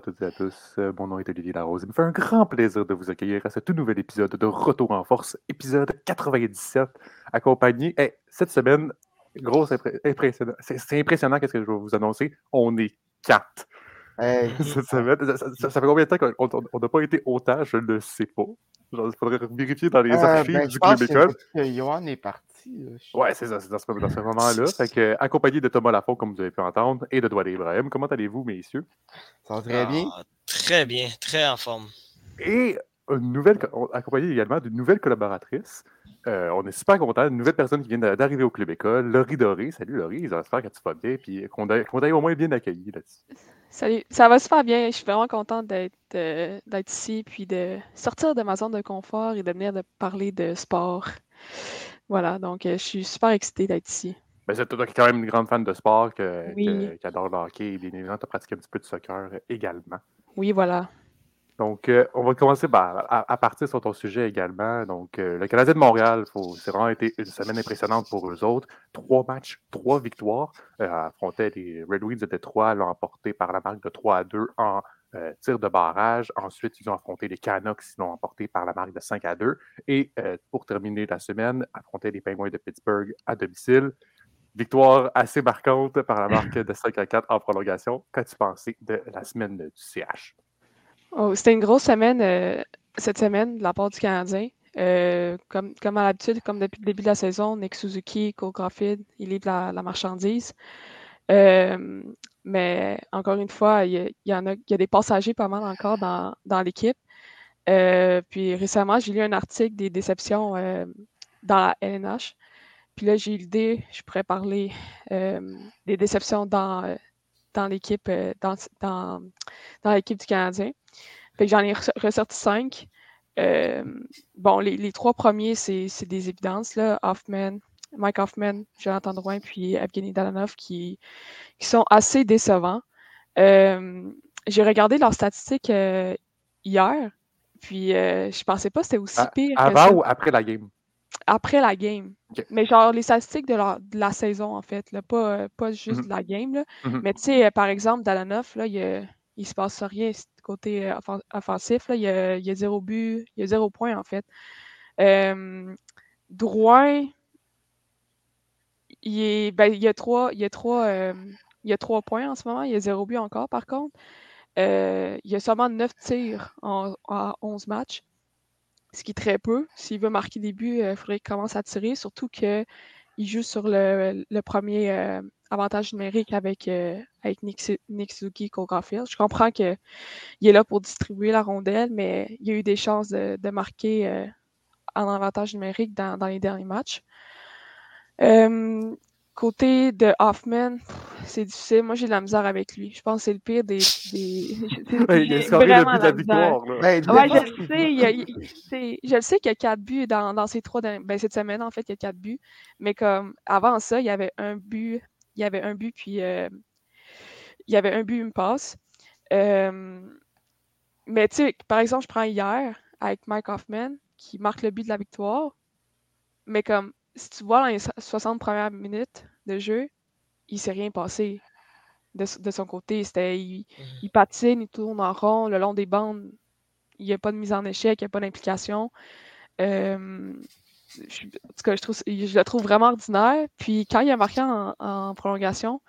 à toutes et à tous. Euh, mon nom est Olivier Larose. Il me fait un grand plaisir de vous accueillir à ce tout nouvel épisode de Retour en Force, épisode 97, accompagné. cette semaine, impressionnant. C'est impressionnant qu'est-ce que je vais vous annoncer. On est quatre. cette semaine. Ça, fait combien de temps qu'on n'a pas été autant? Je ne sais pas. il faudrait vérifier dans les euh, ben, du club école. Johan est parti. Ouais, c'est ça, c'est dans ce, moment-là. fait accompagné de Thomas Lafont, comme vous avez pu entendre, et de Douane Ibrahim. Comment allez-vous, messieurs? Ça va très bien. Ah, très bien, très en forme. Et une nouvelle, accompagné également d'une nouvelle collaboratrice. Euh, on est super content, une nouvelle personne qui vient d'arriver au Club École, Laurie Doré. Salut Laurie, j'espère que tu vas bien, puis qu'on t'ait au moins bien accueilli là-dessus. Salut, ça va super bien. Je suis vraiment contente d'être euh, ici, puis de sortir de ma zone de confort et de venir de parler de sport. Voilà, donc euh, je suis super excitée d'être ici. Ben, c'est toi qui es quand même une grande fan de sport, qui adore le hockey et bien évidemment, tu as pratiqué un petit peu de soccer euh, également. Oui, voilà. Donc, euh, on va commencer à, partir sur ton sujet également. Donc, le Canadien de Montréal, c'est vraiment été une semaine impressionnante pour eux autres. Trois matchs, trois victoires. affrontaient les Red Wings de Détroit, l'ont emporté par la marque de 3 à 2 en euh, tir de barrage. Ensuite, ils ont affronté les Canucks, ils l'ont emporté par la marque de 5 à 2. Et euh, pour terminer la semaine, affronter les Penguins de Pittsburgh à domicile. Victoire assez marquante par la marque de 5 à 4 en prolongation. Qu'as-tu pensé de la semaine du CH? Oh, C'était une grosse semaine euh, cette semaine de la part du Canadien. comme, comme à l'habitude, comme depuis le début de la saison, Nick Suzuki, Cole il livre la, la marchandise. Mais encore une fois, il y, en a, y a des passagers pas mal encore dans, dans l'équipe. Euh, puis récemment, j'ai lu un article des déceptions euh, dans la LNH. Puis là, j'ai eu l'idée, je pourrais parler euh, des déceptions dans, dans l'équipe dans, dans, l'équipe du Canadien. J'en ai ressorti cinq. bon, les, trois premiers, c'est des évidences. Hoffman, Mike Hoffman, Jonathan Drouin, puis Evgeny Dalanov qui, qui sont assez décevants. Euh, j'ai regardé leurs statistiques euh, hier, puis euh, je pensais pas que c'était aussi pire. Avant ou après la game? Après la game. Mais genre les statistiques de la, de la saison, en fait, là, pas, pas juste de la game. Là. Mm-hmm. Mais tu sais, par exemple, Dalanov, là, il, il se passe rien côté offensif. Là. Il, y a, il y a zéro but, il y a zéro point, en fait. Drouin, il, y a trois, euh, points en ce moment. Il y a zéro but encore, par contre. Euh, il y a seulement neuf tirs en, en 11 matchs, ce qui est très peu. S'il veut marquer des buts, il faudrait qu'il commence à tirer, surtout qu'il joue sur le, premier euh, avantage numérique avec, avec Nick, Nick Suzuki Je comprends qu'il est là pour distribuer la rondelle, mais il y a eu des chances de, marquer en avantage numérique dans les derniers matchs. Euh, côté de Hoffman, c'est difficile. Moi, j'ai de la misère avec lui. Je pense que c'est le pire des. des... il a vraiment de la victoire. Ben, ouais, je le sais. Il je le sais qu'il y a quatre buts dans, dans ces trois ben, cette semaine, en fait, il y a quatre buts. Mais comme avant ça, il y avait un but. Il y avait un but, puis euh, il y avait un but, une passe. Euh, mais tu sais, par exemple, je prends hier avec Mike Hoffman qui marque le but de la victoire. Mais comme si tu vois dans les 60 premières minutes de jeu, il s'est rien passé de, son côté. C'était, il, mmh. patine, il tourne en rond le long des bandes. Il n'y a pas de mise en échec, il n'y a pas d'implication. je, en tout cas, je, trouve, je le trouve vraiment ordinaire. Puis quand il a marqué en, prolongation,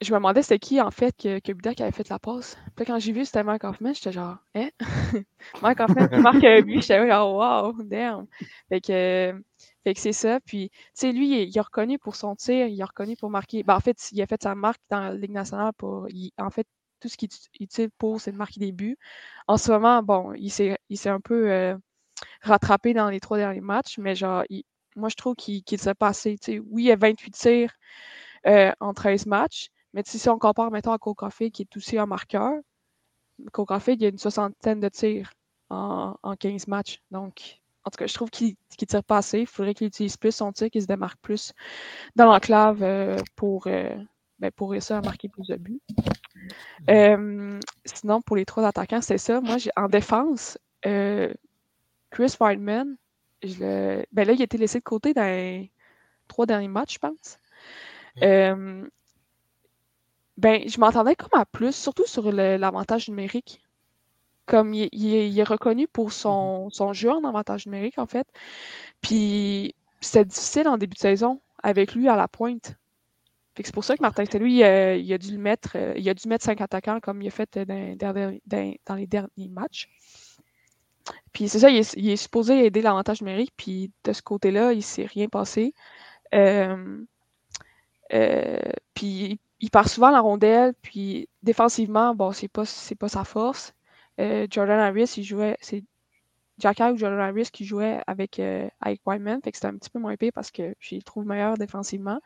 je me demandais c'était qui en fait que, que Budak avait fait la passe. Puis quand j'ai vu c'était Mike Hoffman, j'étais genre, hein? Mike Hoffman qui marque un but, j'étais genre, wow, damn. Fait que, fait que c'est ça. Puis, tu sais, lui, il, est reconnu pour son tir, il est reconnu pour marquer. Ben, en fait, il a fait sa marque dans la Ligue nationale pour. en fait, tout ce qu'il utilise pour, c'est de marquer des buts. En ce moment, bon, il s'est un peu euh, rattrapé dans les trois derniers matchs, mais genre, moi, je trouve qu'il s'est passé. Oui, il y a 28 tirs euh, en 13 matchs, mais si on compare, mettons, à Coca qui est aussi un marqueur, Coca il y a une soixantaine de tirs en, 15 matchs. Donc, en tout cas, je trouve qu'il ne tire pas assez. Il faudrait qu'il utilise plus son tir, qu'il se démarque plus dans l'enclave euh, pour, euh, ben, pour réussir à marquer plus de buts. Euh, sinon, pour les trois attaquants, c'est ça. Moi, en défense, Chris Weidman, ben là, il a été laissé de côté dans les trois derniers matchs, je pense. Ben, je m'entendais comme à plus, surtout sur l'avantage numérique. Comme il, est reconnu pour son, son jeu en avantage numérique, en fait. Puis c'était difficile en début de saison avec lui à la pointe. C'est pour ça que Martin Saint-Louis, il, a dû le mettre, euh, il a dû mettre cinq attaquants comme il a fait dans, dans les derniers matchs. Puis c'est ça, il est, supposé aider l'avantage numérique, puis de ce côté-là, il ne s'est rien passé. Euh, euh, puis il part souvent la rondelle, puis défensivement, bon, c'est pas, pas sa force. Jordan Harris, il jouait, c'est Jack ou Jordan Harris qui jouait avec, euh, avec Whiteman, fait que c'était un petit peu moins pire parce que je trouve meilleur défensivement.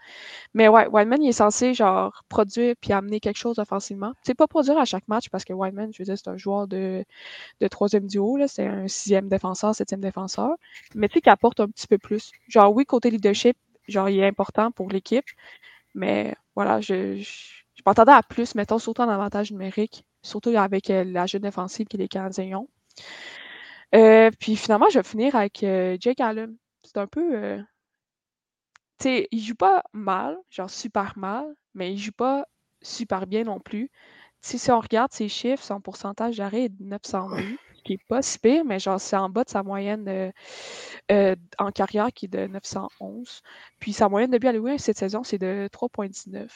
Mais ouais, Whiteman, il est censé genre produire puis amener quelque chose offensivement. C'est pas produire à chaque match parce que Whiteman, je veux dire, c'est un joueur de, de troisième duo, c'est un sixième défenseur, septième défenseur. Mais tu sais, qu'il apporte un petit peu plus. Genre, oui, côté leadership, genre, il est important pour l'équipe. Mais voilà, je, je, m'attendais à plus, mettons, surtout en avantage numérique, surtout avec euh, la jeune défensive qui est les Canadiens ont. Euh, puis finalement, je vais finir avec euh, Jake Allen. C'est un peu. Tu sais, il joue pas mal, genre super mal, mais il joue pas super bien non plus. si on regarde ses chiffres, son pourcentage d'arrêt est de 902, ce qui est pas si pire, mais genre c'est en bas de sa moyenne en carrière qui est de 911. Puis sa moyenne de but à cette saison, c'est de 3,19.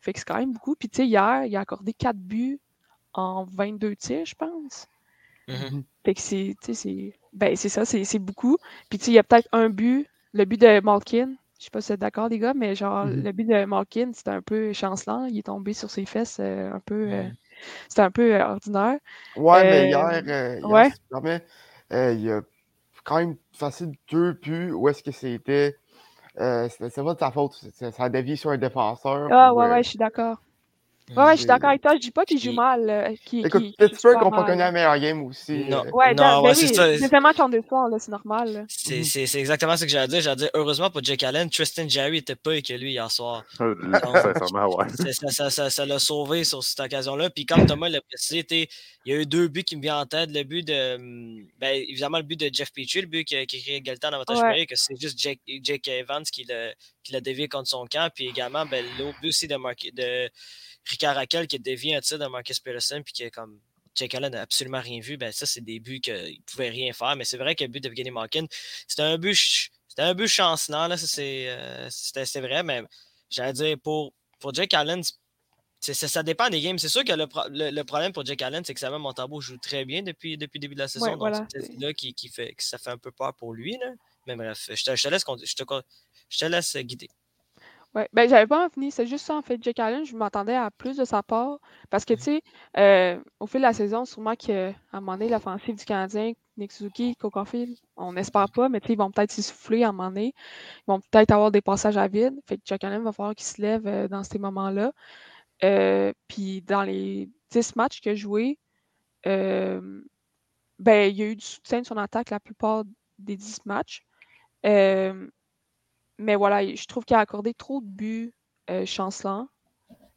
Fait que c'est quand même beaucoup. Puis tu sais, hier, il a accordé 4 buts en 22 tirs, je pense. Mmh fait que c'est, ben, c'est ça, c'est, beaucoup. Puis tu sais, il y a peut-être un but, le but de Malkin. Je sais pas si vous êtes d'accord, les gars, mais genre, Mmh le but de Malkin, c'était un peu chancelant. Il est tombé sur ses fesses euh, un peu. Euh, c'était un peu euh, ordinaire. Ouais, mais Euh, hier, euh, hier, ouais. si permets, il y a quand même facile deux buts où est-ce que c'était. Euh, c'est pas de sa faute. Ça a dévié sur un défenseur. Ah ou, ouais, ouais, je suis d'accord. Ouais, ouais, je suis c'est- d'accord avec toi. Je dis pas qu'il joue mal. euh, qu'il- Écoute, qu'il Pittsburgh n'a pas connu la meilleure game aussi. Non. euh, Ouais, Non, ouais, oui, c'est ça. c'est un match en deux soirs, là, c'est normal. C'est Mhm. c'est- c'est exactement ce que j'allais dire. J'allais dire, heureusement pour Jake Allen, Tristan Jerry était pas avec lui hier soir. Euh, Sincèrement, ouais. Ça ça- ça- ça l'a sauvé sur cette occasion-là. Puis comme Thomas l'a précisé, il y a eu deux buts qui me viennent en tête. Le but de. hum, Ben, évidemment, le but de Jeff Petrie, le but qui, qui crée égalité en avantage Ouais. que c'est juste Jake, Jake Evans qui l'a qui l'a dévié contre son camp. Puis également, ben, l'autre but aussi de, Mark- de Ricard Raquel qui dévié un tir de Marcus Peterson. Puis qui est comme. Jake Allen n'a absolument rien vu. Ben, ça, c'est des buts qu'il ne pouvait rien faire. Mais c'est vrai que le but de Evgeny Malkin, c'était un but. C'était un but chancelant, là, ça c'est euh, c'était vrai, mais j'allais dire pour, pour Jake Allen, c'est- ça dépend des games. C'est sûr que le, pro- le- le problème pour Jake Allen, c'est que Samuel Montembeau joue très bien depuis, depuis le début de la saison. Ouais, donc voilà. c'est là qui, qui fait, que ça fait un peu peur pour lui. Là. Mais bref, je te, je te laisse, je te, je te laisse guider. Ouais, ben j'avais pas fini, c'est juste ça en fait. Jake Allen, je m'attendais à plus de sa part. Parce que tu sais, euh, au fil de la saison, sûrement qu'à un moment donné, l'offensive du Canadien, Nick Suzuki, Coconfield, on n'espère pas, mais tu ils vont peut-être s'essouffler à un moment donné. Ils vont peut-être avoir des passages à vide. Fait que Jake Allen va falloir qu'il se lève euh, dans ces moments-là. Euh, puis dans les 10 matchs qu'il a joué, euh, ben, il y a eu du soutien de son attaque la plupart des 10 matchs. Euh, mais voilà, je trouve qu'il a accordé trop de buts euh, chancelants.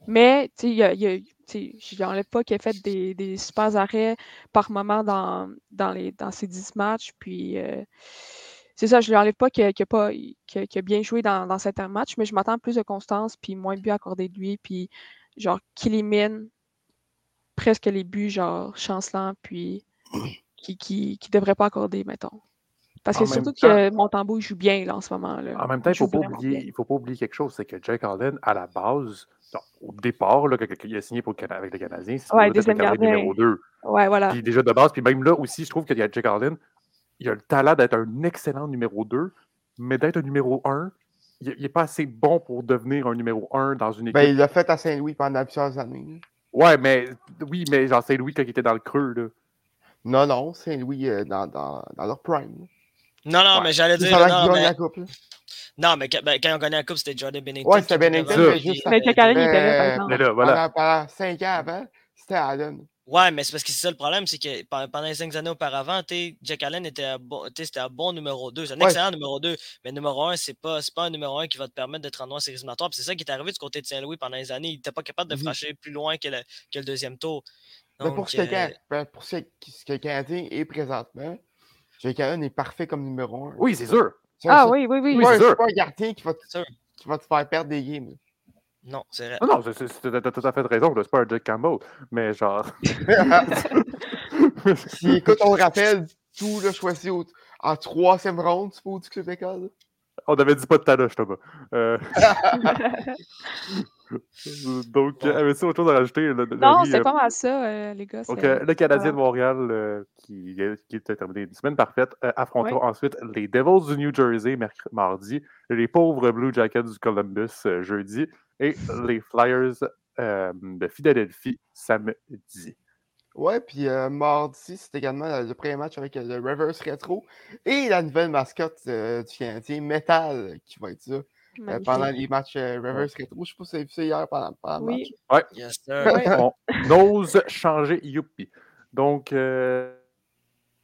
Mais, tu sais, je n'enlève pas qu'il a fait des, des super arrêts par moment dans, dans, les, dans ces 10 matchs. Puis, euh, c'est ça, je ne lui enlève pas qu'il a, a bien joué dans, dans certains matchs, mais je m'attends plus de constance, puis moins de buts accordés de lui, puis genre qu'il élimine presque les buts, genre chancelants, puis qui qui devrait pas accorder, mettons. Parce que surtout temps- que Montembeau, il joue bien là, en ce moment. Là. En même temps, il ne faut, pas oublier- bien. il faut pas oublier quelque chose, c'est que Jake Allen, à la base, non, au départ, là, quand quand il a signé pour le avec le Canadien, c'est Ouais, le numéro 2. Ouais, voilà. Puis déjà de base, puis même là aussi, je trouve que Jake Allen, il a le talent d'être un excellent numéro 2, mais d'être un numéro 1, il n'est pas assez bon pour devenir un numéro 1 dans une équipe. Ben, il l'a fait à Saint-Louis pendant plusieurs années. Ouais, mais oui, mais genre Saint-Louis quand il était dans le creux, là. Non, non, Saint-Louis euh, dans, dans, dans leur prime. Non, non, Ouais. mais j'allais dire. Non, mais, la coupe. là. non, mais quand, ben, quand on gagnait la Coupe, c'était Jordan Bennington. Ouais, c'était Bennington, mais juste Mais était là, par Euh, exemple. Mais là, voilà. Pendant, ans avant, c'était Allen. Ouais, mais c'est parce que c'est ça le problème, c'est que pe- pendant les cinq années auparavant, Jack Allen était un bon, t'sais, c'était un bon numéro 2. C'est un Ouais. excellent numéro 2, mais numéro 1, c'est pas, c'est pas un numéro 1 qui va te permettre d'être en noir séries éliminatoires. Puis C'est ça qui est arrivé du côté de Saint-Louis pendant les années. Il n'était pas capable de Mhm. franchir plus loin que le, que le deuxième tour. Mais pour ce que, euh, ben, pour ce, que le Canadien est présentement, Jake Allen est parfait comme numéro 1. Oui, c'est sûr. Ah oui, oui, oui. C'est c'est sûr. pas un gardien qui va, te, sûr. qui va te faire perdre des games. Non, c'est vrai. Non, non, t'as tout à fait raison, c'est pas un Jack Campbell, mais genre. si, écoute, on rappelle, tout le choisi au, en troisième ronde, tu peux du club école. On avait dit pas de Taloche, Thomas. Euh... Donc, bon. avait-tu autre chose à rajouter? non, c'est pas mal ça, euh, les gars. Donc, euh, le Canadien de Montréal, euh, qui, qui était terminé une semaine parfaite, affrontera ouais. ensuite les Devils du New Jersey mardi, les pauvres Blue Jackets du Columbus jeudi et les Flyers de Philadelphie samedi. Ouais, puis euh, mardi, c'est également le premier match avec le Reverse Retro et la nouvelle mascotte euh, du Canadien, Metal, qui va être là euh, pendant les matchs Reverse Retro. Je sais pas si vous avez vu ça hier pendant, pendant oui. le match. Ouais. Yes, sir. on ose changer Youpi. Donc,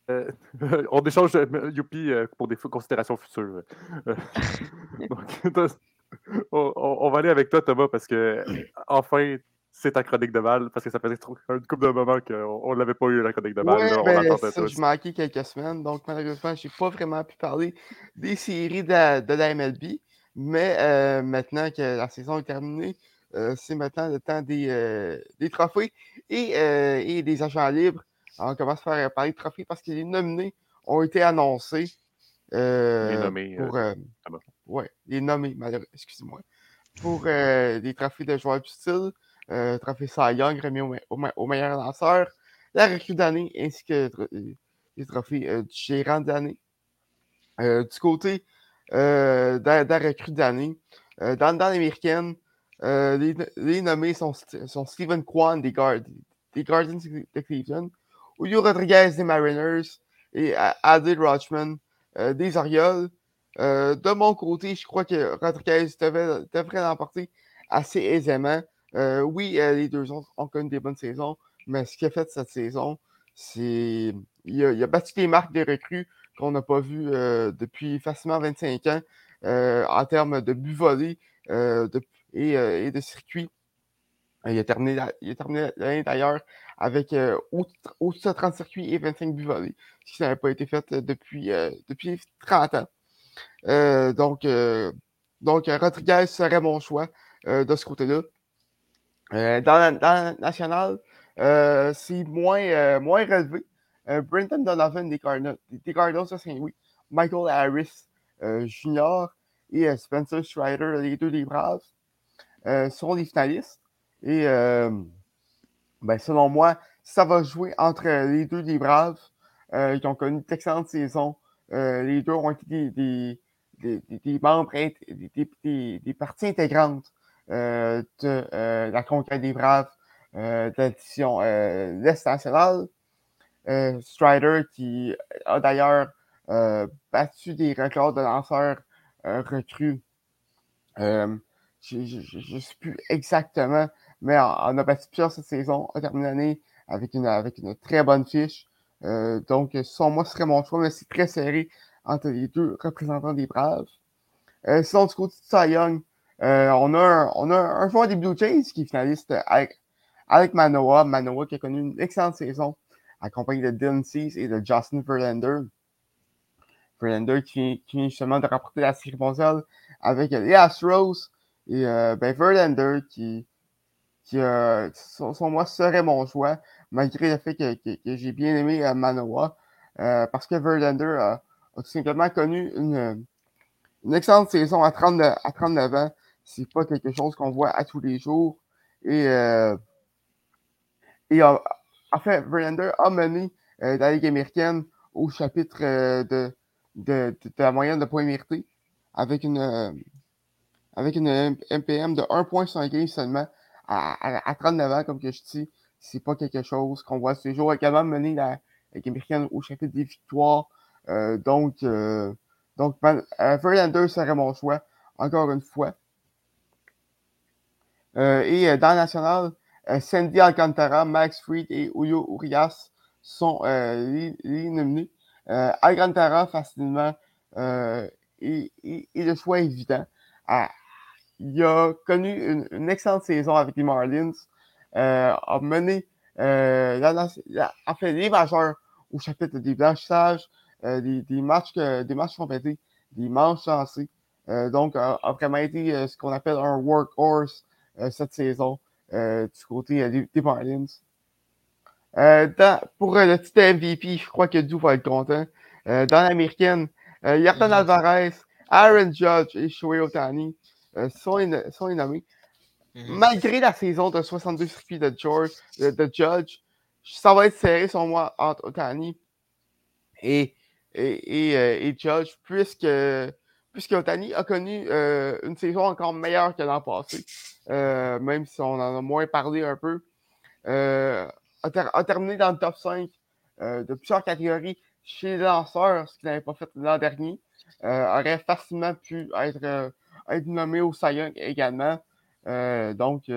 on échange Youpi pour des considérations futures. Donc, on, on, va aller avec toi, Thomas, parce que enfin, c'est ta chronique de mal, parce que ça faisait trop, une couple de moments qu'on ne l'avait pas eu, la chronique de mal. Ouais, là, on ben, ça, je manquais quelques semaines, donc malheureusement, je n'ai pas vraiment pu parler des séries de de la MLB. Mais euh, maintenant que la saison est terminée, euh, c'est maintenant le temps des, euh, des trophées et, et, des agents libres. Alors, on commence à faire parler de trophées parce que les nominés ont été annoncés. les nommés. Pour, ouais, les nommés, malheureusement, excusez-moi. Pour des trophées de joueurs du style. Trophée Cy Young remis au, au, au, meilleur lanceur, la recrue d'année ainsi que les trophées du gérant d'année. Du côté de, de, la recrue d'année, dans, dans l'américaine, les, les, nommés sont, sont Stephen Kwan des, Guard, des Guardians de Cleveland, Julio Rodriguez des Mariners et Adil Rochman des Orioles. de mon côté, je crois que Rodriguez devrait l'emporter assez aisément. Euh, oui, euh, les deux autres ont connu des bonnes saisons, mais ce qu'il a fait cette saison, c'est. Il a, il a les marques des recrues qu'on n'a pas vues euh, depuis facilement 25 ans en termes de buts volés de, et, de circuits. Il a terminé, l'année d'ailleurs avec au-dessus de 30 circuits et 25 buts volés, ce qui n'avait pas été fait depuis, depuis 30 ans. donc, donc, Rodriguez serait mon choix de ce côté-là. Euh, dans, la, dans, la, nationale, euh, c'est moins, euh, moins relevé. Brenton Donovan des Cardinals, de Saint-Louis, Michael Harris Jr. et Spencer Strider, les deux des Braves, sont les finalistes. Et ben, selon moi, ça va jouer entre les deux des Braves qui ont connu d'excellentes saisons. les deux ont été des, des, des, membres, des, parties intégrantes euh, de euh, la conquête des Braves euh, de l'Est national. Strider qui a d'ailleurs battu des records de lanceurs recrues. je ne sais plus exactement, mais on, a battu plusieurs cette saison, a terminé l'année avec une, avec une très bonne fiche. donc, sans moi, ce serait mon choix, mais c'est très serré entre les deux représentants des Braves. sinon, du côté de Cy Young, euh, on, a un, on a un joueur des Blue Jays qui est finaliste avec, avec Manoa. Manoa qui a connu une excellente saison accompagné de Dylan Cease et de Justin Verlander. Verlander qui, qui vient justement de rapporter la mondiale avec les Astros. Et euh, ben Verlander qui, qui euh, son, moi, serait mon choix, malgré le fait que, que, que j'ai bien aimé euh, Manoa. Euh, parce que Verlander a, a, tout simplement connu une, une excellente saison à 39, à 39 ans c'est pas quelque chose qu'on voit à tous les jours. Et, euh, et en fait, Verlander a mené euh, la Ligue américaine au chapitre euh, de, de, de, la moyenne de points mérités avec une, euh, avec une MPM de 1.5 seulement à, à, 39 ans, comme que je dis. C'est pas quelque chose qu'on voit ces jours. également mené la Ligue américaine au chapitre des victoires. Euh, donc, donc Verlander serait mon choix, encore une fois. Euh, et euh, dans la nationale, euh, Sandy Alcantara, Max Fried et Julio Urias sont les, les, nominés. Alcantara, facilement, et, le choix évident. il a connu une, excellente saison avec les Marlins, a mené a fait les majeurs au chapitre des blanchissages, des, matchs, des matchs compétés, des manches lancées. donc, a, a, vraiment été ce qu'on appelle un workhorse cette saison du côté des, Marlins. pour le titre MVP, je crois que Dou va être content. dans l'américaine, Yartan mm-hmm. Alvarez, Aaron Judge et Shohei Otani sont, sont nommés. Mm-hmm. Malgré la saison de 62 circuits de, George, de, Judge, ça va être serré sur moi entre Otani et, et, et, Judge, puisque puisque Otani a connu euh, une saison encore meilleure que l'an passé, euh, même si on en a moins parlé un peu. Euh, a, terminé dans le top 5 de plusieurs catégories chez les lanceurs, ce qu'il n'avait pas fait l'an dernier. aurait facilement pu être, nommé au Cy également. donc,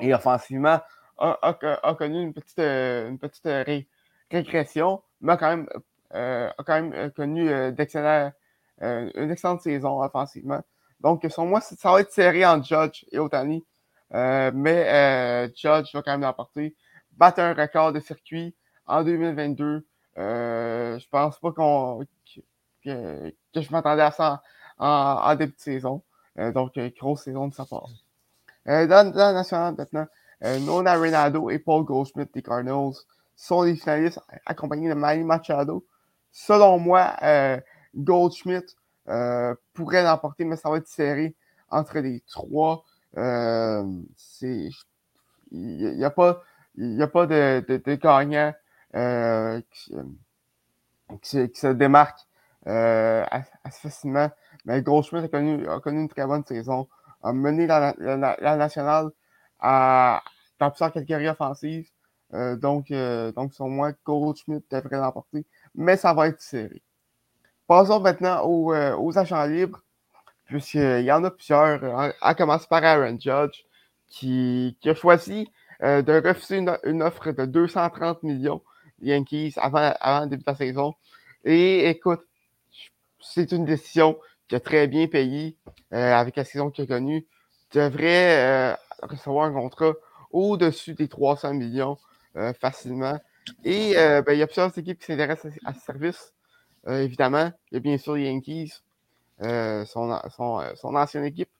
et offensivement, a, connu une petite, régression, mais quand même euh, a quand même euh, connu euh, une excellente saison offensivement. Donc, sur moi, ça va être serré entre Judge et Otani. mais Judge va quand même l'emporter. Battre un record de circuit en 2022. je pense pas qu'on que, je m'attendais à ça en, début de saison. donc, grosse saison de sa part. dans, dans la nationale maintenant, Nona Renado et Paul Goldschmidt des Cardinals sont les finalistes accompagnés de Manny Machado Selon moi, euh, Goldschmidt euh, pourrait l'emporter, mais ça va être serré entre les trois. Euh, il n'y a, pas, y a pas de, de, gagnant qui, se démarque assez facilement. Mais Goldschmidt a connu, a connu une très bonne saison, a mené la, la, nationale à, dans plusieurs catégories offensives. donc, donc, selon moi, Goldschmidt devrait l'emporter mais ça va être serré. Passons maintenant aux, euh, aux agents libres, puisqu'il y en a plusieurs, euh, à commencer par Aaron Judge, qui, a choisi euh, de refuser une, offre de 230 millions Yankees avant, le début de la saison. Et écoute, c'est une décision qui a très bien payé avec la saison qu'il a connue. devrait recevoir un contrat au-dessus des 300 millions facilement. Et euh, ben, il y a plusieurs équipes qui s'intéressent à, ce service. Euh, évidemment, il y a bien sûr les Yankees, euh, son, son, ancienne équipe.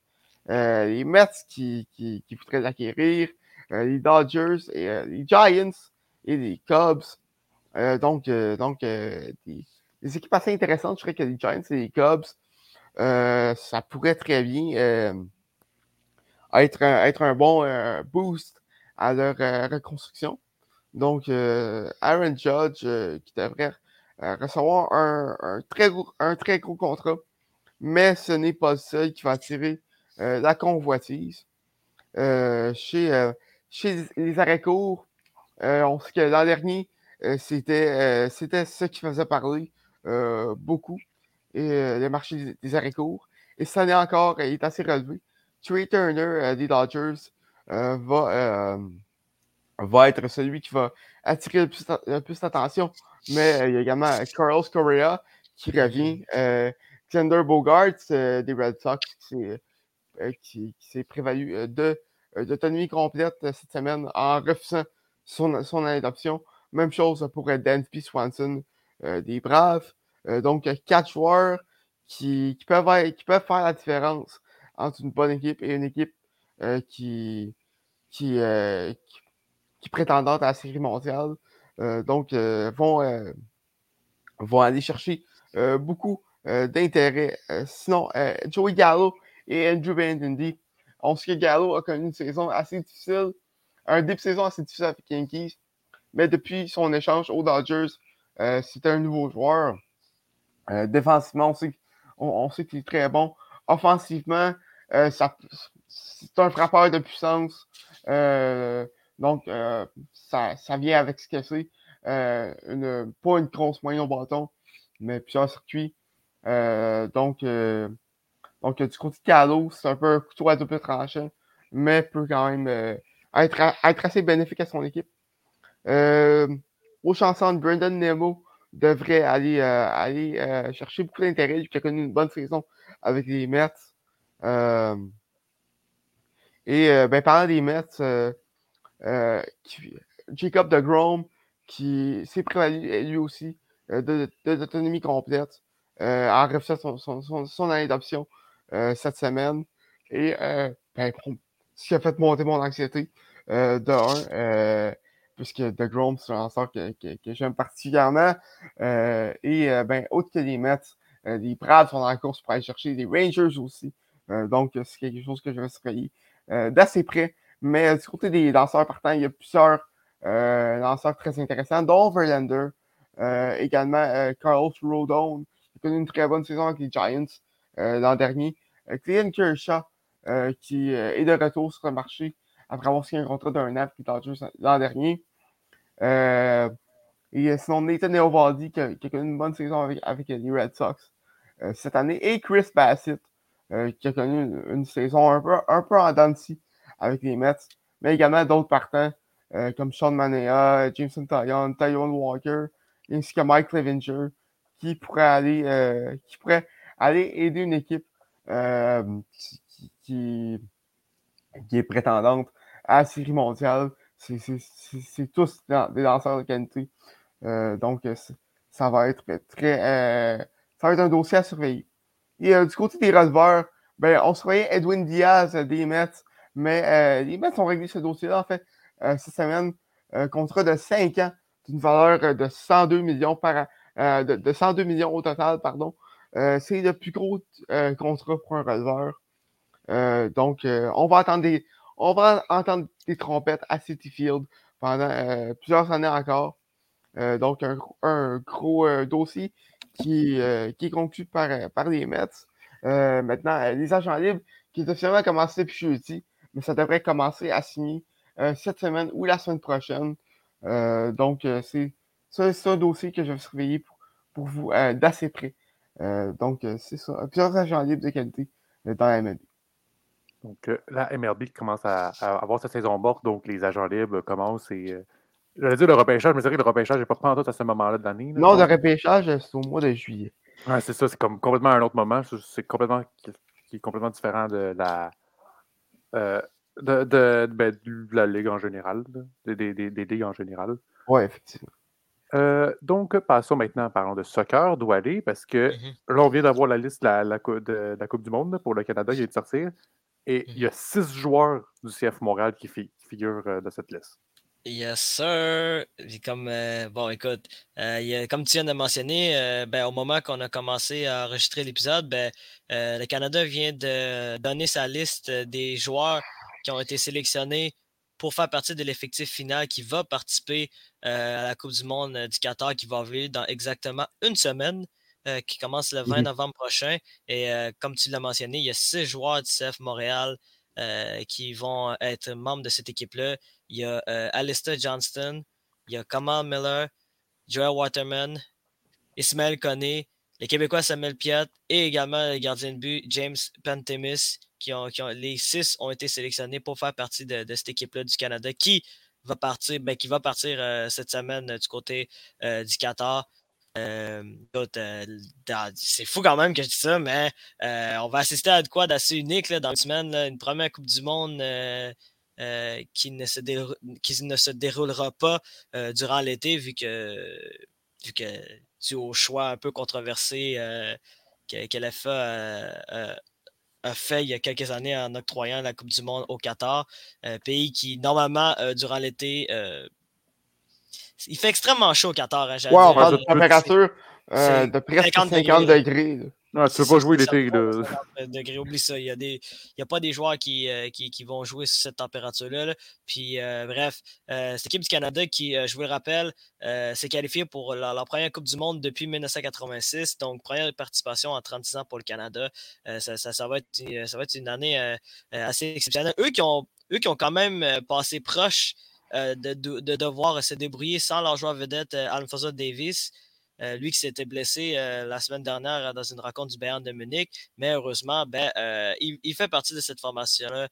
les Mets qui, qui, qui voudraient l'acquérir. les Dodgers, et, les Giants et les Cubs. donc, donc des, équipes assez intéressantes. Je dirais que les Giants et les Cubs, ça pourrait très bien être, un, être un bon boost à leur reconstruction. Donc, euh, Aaron Judge, euh, qui devrait euh, recevoir un, très gros, un très gros contrat, mais ce n'est pas le seul qui va attirer la convoitise. chez, chez les arrêts courts, on sait que l'an dernier, c'était ce qui faisait parler beaucoup, le marché des, arrêts courts. Et ça n'est encore, il est assez relevé. Trey Turner des Dodgers va va être celui qui va attirer le plus, plus d'attention. Mais euh, il y a également euh, Carlos Correa qui revient. Euh, Xander Bogart des Red Sox qui, s'est prévalu de d'autonomie complète cette semaine en refusant son, son adoption. Même chose pour P. Swanson des Braves. donc, quatre joueurs qui, peuvent qui peuvent faire la différence entre une bonne équipe et une équipe qui, qui, qui, qui prétendante à la série mondiale. Euh, donc, euh, vont, euh, vont aller chercher beaucoup d'intérêt. sinon, Joey Gallo et Andrew Benintendi, on sait que Gallo a connu une saison assez difficile, un début de saison assez difficile avec Yankees, mais depuis son échange aux Dodgers, c'est un nouveau joueur. défensivement, on sait, qu'il est très bon. Offensivement, c'est un frappeur de puissance. Donc, euh, ça, ça, vient avec ce que c'est. Euh, une, pas une grosse moyenne au bâton, mais plusieurs circuits. Euh, donc, donc, du côté de Calo, c'est un peu un couteau à double tranchant, mais peut quand même être, être, assez bénéfique à son équipe. au chanson de Brandon Nemo devrait aller, aller chercher beaucoup d'intérêt, il a connu une bonne saison avec les Mets. et ben, parlant des Mets, euh, Jacob de Grom, qui s'est prévalu lui aussi euh, de, d'autonomie complète euh, en refusant son, son, son, cette semaine. Et ben, ce qui a fait monter mon anxiété. de un, puisque The Grom, c'est un lanceur que, que, j'aime particulièrement. et ben, autre que les Mets, les Braves sont en course pour aller chercher les Rangers aussi. donc, c'est quelque chose que je vais surveiller d'assez près. Mais du côté des lanceurs partants, il y a plusieurs lanceurs très intéressants, dont Verlander, également Carlos Rodon, qui a connu une très bonne saison avec les Giants l'an dernier. Clayton Kershaw, qui est de retour sur le marché après avoir signé un contrat d'un an avec les Dodgers l'an dernier. Euh, et sinon, Nathan Eovaldi qui, a, a connu une bonne saison avec, les Red Sox euh, cette année. Et Chris Bassett euh, qui a connu une, saison un peu, un peu en dancy avec les Mets. Mais également d'autres partants comme Sean Manea, Jameson Taillon, Tyon Walker, ainsi que Mike Levinger qui pourraient aller, qui pourrait aller aider une équipe qui, qui, qui, est prétendante à la série mondiale. C'est tous des lanceurs de qualité. Euh, donc, euh, ça va être très. Euh, ça va être un dossier à surveiller. Et du côté des receveurs, ben, on surveillait Edwin Diaz des Mets, mais les Mets ont réglé ce dossier-là, en fait, cette semaine. contrat de 5 ans d'une valeur de 102 millions par de, de, 102 millions au total, pardon. c'est le plus gros contrat pour un receveur. donc, on va attendre on va entendre des trompettes à City Field pendant euh, plusieurs années encore. Euh, donc, un, gros euh, dossier qui, est conclu par, par les Mets. maintenant, les agents libres qui est officiellement commencé depuis jeudi, mais ça devrait commencer à signer cette semaine ou la semaine prochaine. donc, c'est un dossier que je vais surveiller pour, pour vous d'assez près. donc, c'est ça. Plusieurs agents libres de qualité dans la MLB. Donc, euh, la MLB commence à, avoir sa saison morte, donc les agents libres commencent et. Euh, j'allais dire le repêchage, mais c'est vrai que le repêchage n'est pas pris en tout à ce moment-là de l'année. Non, le repêchage, c'est au mois de juillet. Ouais, c'est ça, c'est comme complètement un autre moment. C'est complètement qui est complètement différent de la. Euh, de, de, ben, de, la Ligue en général, des, des, des, ligues en général. Oui, effectivement. donc, passons maintenant, parlons de soccer, aller, parce que mm-hmm. là, on vient d'avoir la liste la, la, de, la Coupe du Monde pour le Canada, il vient de sortir. Et il y a six joueurs du CF Montréal qui, figurent euh, dans cette liste. Yes, sir. Comme, euh, bon, écoute, euh, comme tu viens de mentionner, ben, au moment qu'on a commencé à enregistrer l'épisode, ben, le Canada vient de donner sa liste des joueurs qui ont été sélectionnés pour faire partie de l'effectif final qui va participer à la Coupe du Monde du Qatar qui va avoir dans exactement une semaine. Euh, qui commence le 20 mmh novembre prochain. Et euh, comme tu l'as mentionné, il y a six joueurs du CF Montréal euh, qui vont être membres de cette équipe-là. Il y a Alistair Johnston, il y a Kamal Miller, Joel Waterman, Ismaël Koné, les Québécois Samuel Piat et également le gardien de but James Pantemis, qui ont, les six ont été sélectionnés pour faire partie de, cette équipe-là du Canada qui va partir, ben, qui va partir cette semaine du côté du Qatar. Euh, c'est fou quand même que je dis ça, mais euh, on va assister à quoi d'assez unique là, dans une semaine, une première Coupe du Monde euh, qui, ne se déroulera pas durant l'été, vu que, vu que dû au choix un peu controversé que, l'FA a fait il y a quelques années en octroyant la Coupe du Monde au Qatar, pays qui, normalement, durant l'été, il fait extrêmement chaud au Qatar. Hein, ouais, on parle de température euh, de presque 50, degrés. Non, tu peux pas jouer l'été. degrés, oublie ça. Il n'y a, a, pas des joueurs qui, euh, qui, qui, vont jouer sur cette température-là. Puis, euh, bref, cette équipe du Canada qui, je vous le rappelle, s'est qualifiée pour la, première Coupe du Monde depuis 1986. Donc, première participation en 36 ans pour le Canada. Ça, ça, ça, va être, ça va être une année assez exceptionnelle. Eux qui ont, eux qui ont quand même passé proche euh, de, devoir se débrouiller sans leur joueur vedette euh, Alfonso Davis. Euh, lui qui s'était blessé la semaine dernière dans une rencontre du Bayern de Munich. Mais heureusement, ben, il, fait partie de cette formation-là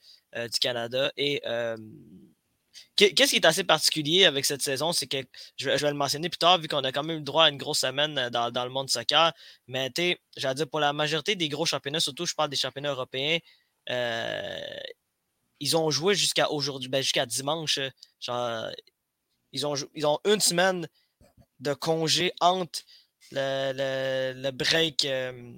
du Canada. Et qu'est-ce qui est assez particulier avec cette saison, c'est que je, vais le mentionner plus tard, vu qu'on a quand même eu droit à une grosse semaine dans, le monde soccer. Mais j'allais dire, pour la majorité des gros championnats, surtout je parle des championnats européens, ils ont joué jusqu'à aujourd'hui, ben, jusqu'à dimanche. Euh, genre, ils, ont, ils ont une semaine de congé entre le, le, break, euh,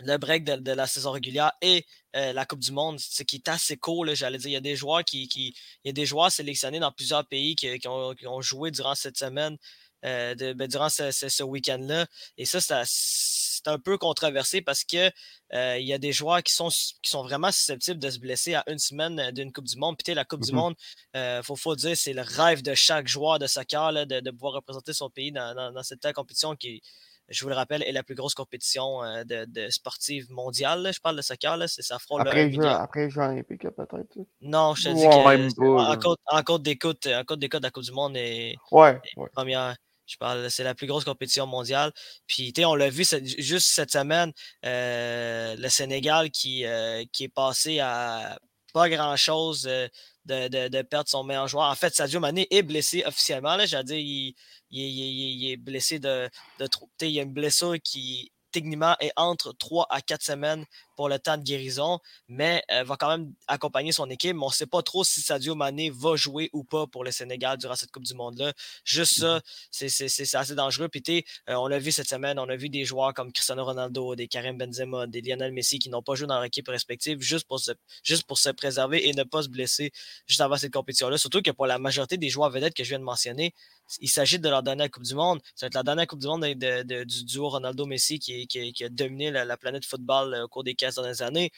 le break de, la saison régulière et euh, la Coupe du Monde, ce qui est assez cool. J'allais dire, il y a des joueurs qui, qui, il y a des joueurs sélectionnés dans plusieurs pays qui, qui, ont, joué durant cette semaine, euh, de, ben, durant ce, ce, week-end-là. Et ça, c'est un peu controversé parce que euh, il y a des joueurs qui sont, qui sont vraiment susceptibles de se blesser à une semaine d'une Coupe du Monde. Puis la Coupe du mm-hmm. Monde, il faut, faut, dire, c'est le rêve de chaque joueur de soccer là, de, de, pouvoir représenter son pays dans, dans, dans cette compétition qui je vous le rappelle, est la plus grosse compétition euh, de, sportive mondiale. Je parle de soccer, c'est ça frôle après, le après Jeux olympiques, peut-être. Non, je te dis que en, côte, en côte d'écoute, en côte la Coupe du Monde est, ouais, première. Je parle, c'est la plus grosse compétition mondiale. Puis, on l'a vu juste cette semaine, euh, le Sénégal qui, euh, qui est passé à pas grand-chose de, de, de, perdre son meilleur joueur. En fait, Sadio Mané est blessé officiellement. J'allais dire, il, il, est blessé de, de Il y a une blessure qui techniquement est entre 3 à 4 semaines pour le temps de guérison, mais euh, va quand même accompagner son équipe. Mais on ne sait pas trop si Sadio Mané va jouer ou pas pour le Sénégal durant cette Coupe du Monde-là. Juste ça, mm-hmm. c'est assez dangereux. Puis, euh, on l'a vu cette semaine, on a vu des joueurs comme Cristiano Ronaldo, des Karim Benzema, des Lionel Messi qui n'ont pas joué dans leur équipe respective juste pour, se, juste pour se préserver et ne pas se blesser juste avant cette compétition-là. Surtout que pour la majorité des joueurs vedettes que je viens de mentionner, il s'agit de leur dernière Coupe du Monde. Ça va être la dernière Coupe du Monde du duo Ronaldo-Messi qui, a dominé la, planète football euh, au cours des 15 dernières années.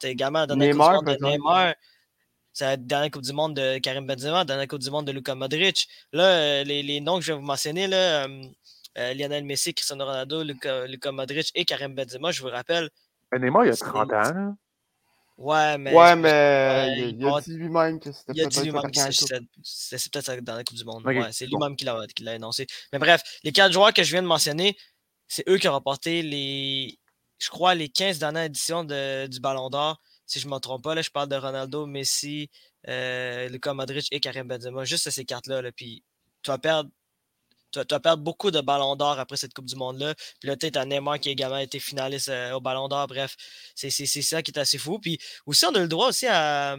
C'est également la dernière Neymar, Coupe du Monde de Neymar. C'est la dernière Coupe du Monde de Karim Benzema, la dernière Coupe du Monde de Luka Modric. Là, euh, les, noms que je vais vous mentionner, là, euh, Lionel Messi, Cristiano Ronaldo, Luka, Modric et Karim Benzema, je vous rappelle. Neymar, il a 30 ans. Ouais, mais. Ouais, mais il, a dit lui-même que c'était peut-être c'est peut-être dans la Coupe du Monde. Ouais, c'est lui-même qui l'a annoncé. Mais bref, les quatre joueurs que je viens de mentionner, c'est eux qui ont remporté les je crois, les 15 dernières éditions du Ballon d'Or. Si je ne me trompe pas, là, je parle de Ronaldo, Messi, euh, Luka Modric et Karim Benzema, juste ces cartes-là. Là, puis tu vas perdre. Tu vas, perdre beaucoup de ballons d'or après cette Coupe du Monde-là. Puis là, tu as Neymar qui a également été finaliste euh, au Ballon d'Or. Bref, c'est ça qui est assez fou. Puis aussi, on a le droit aussi à,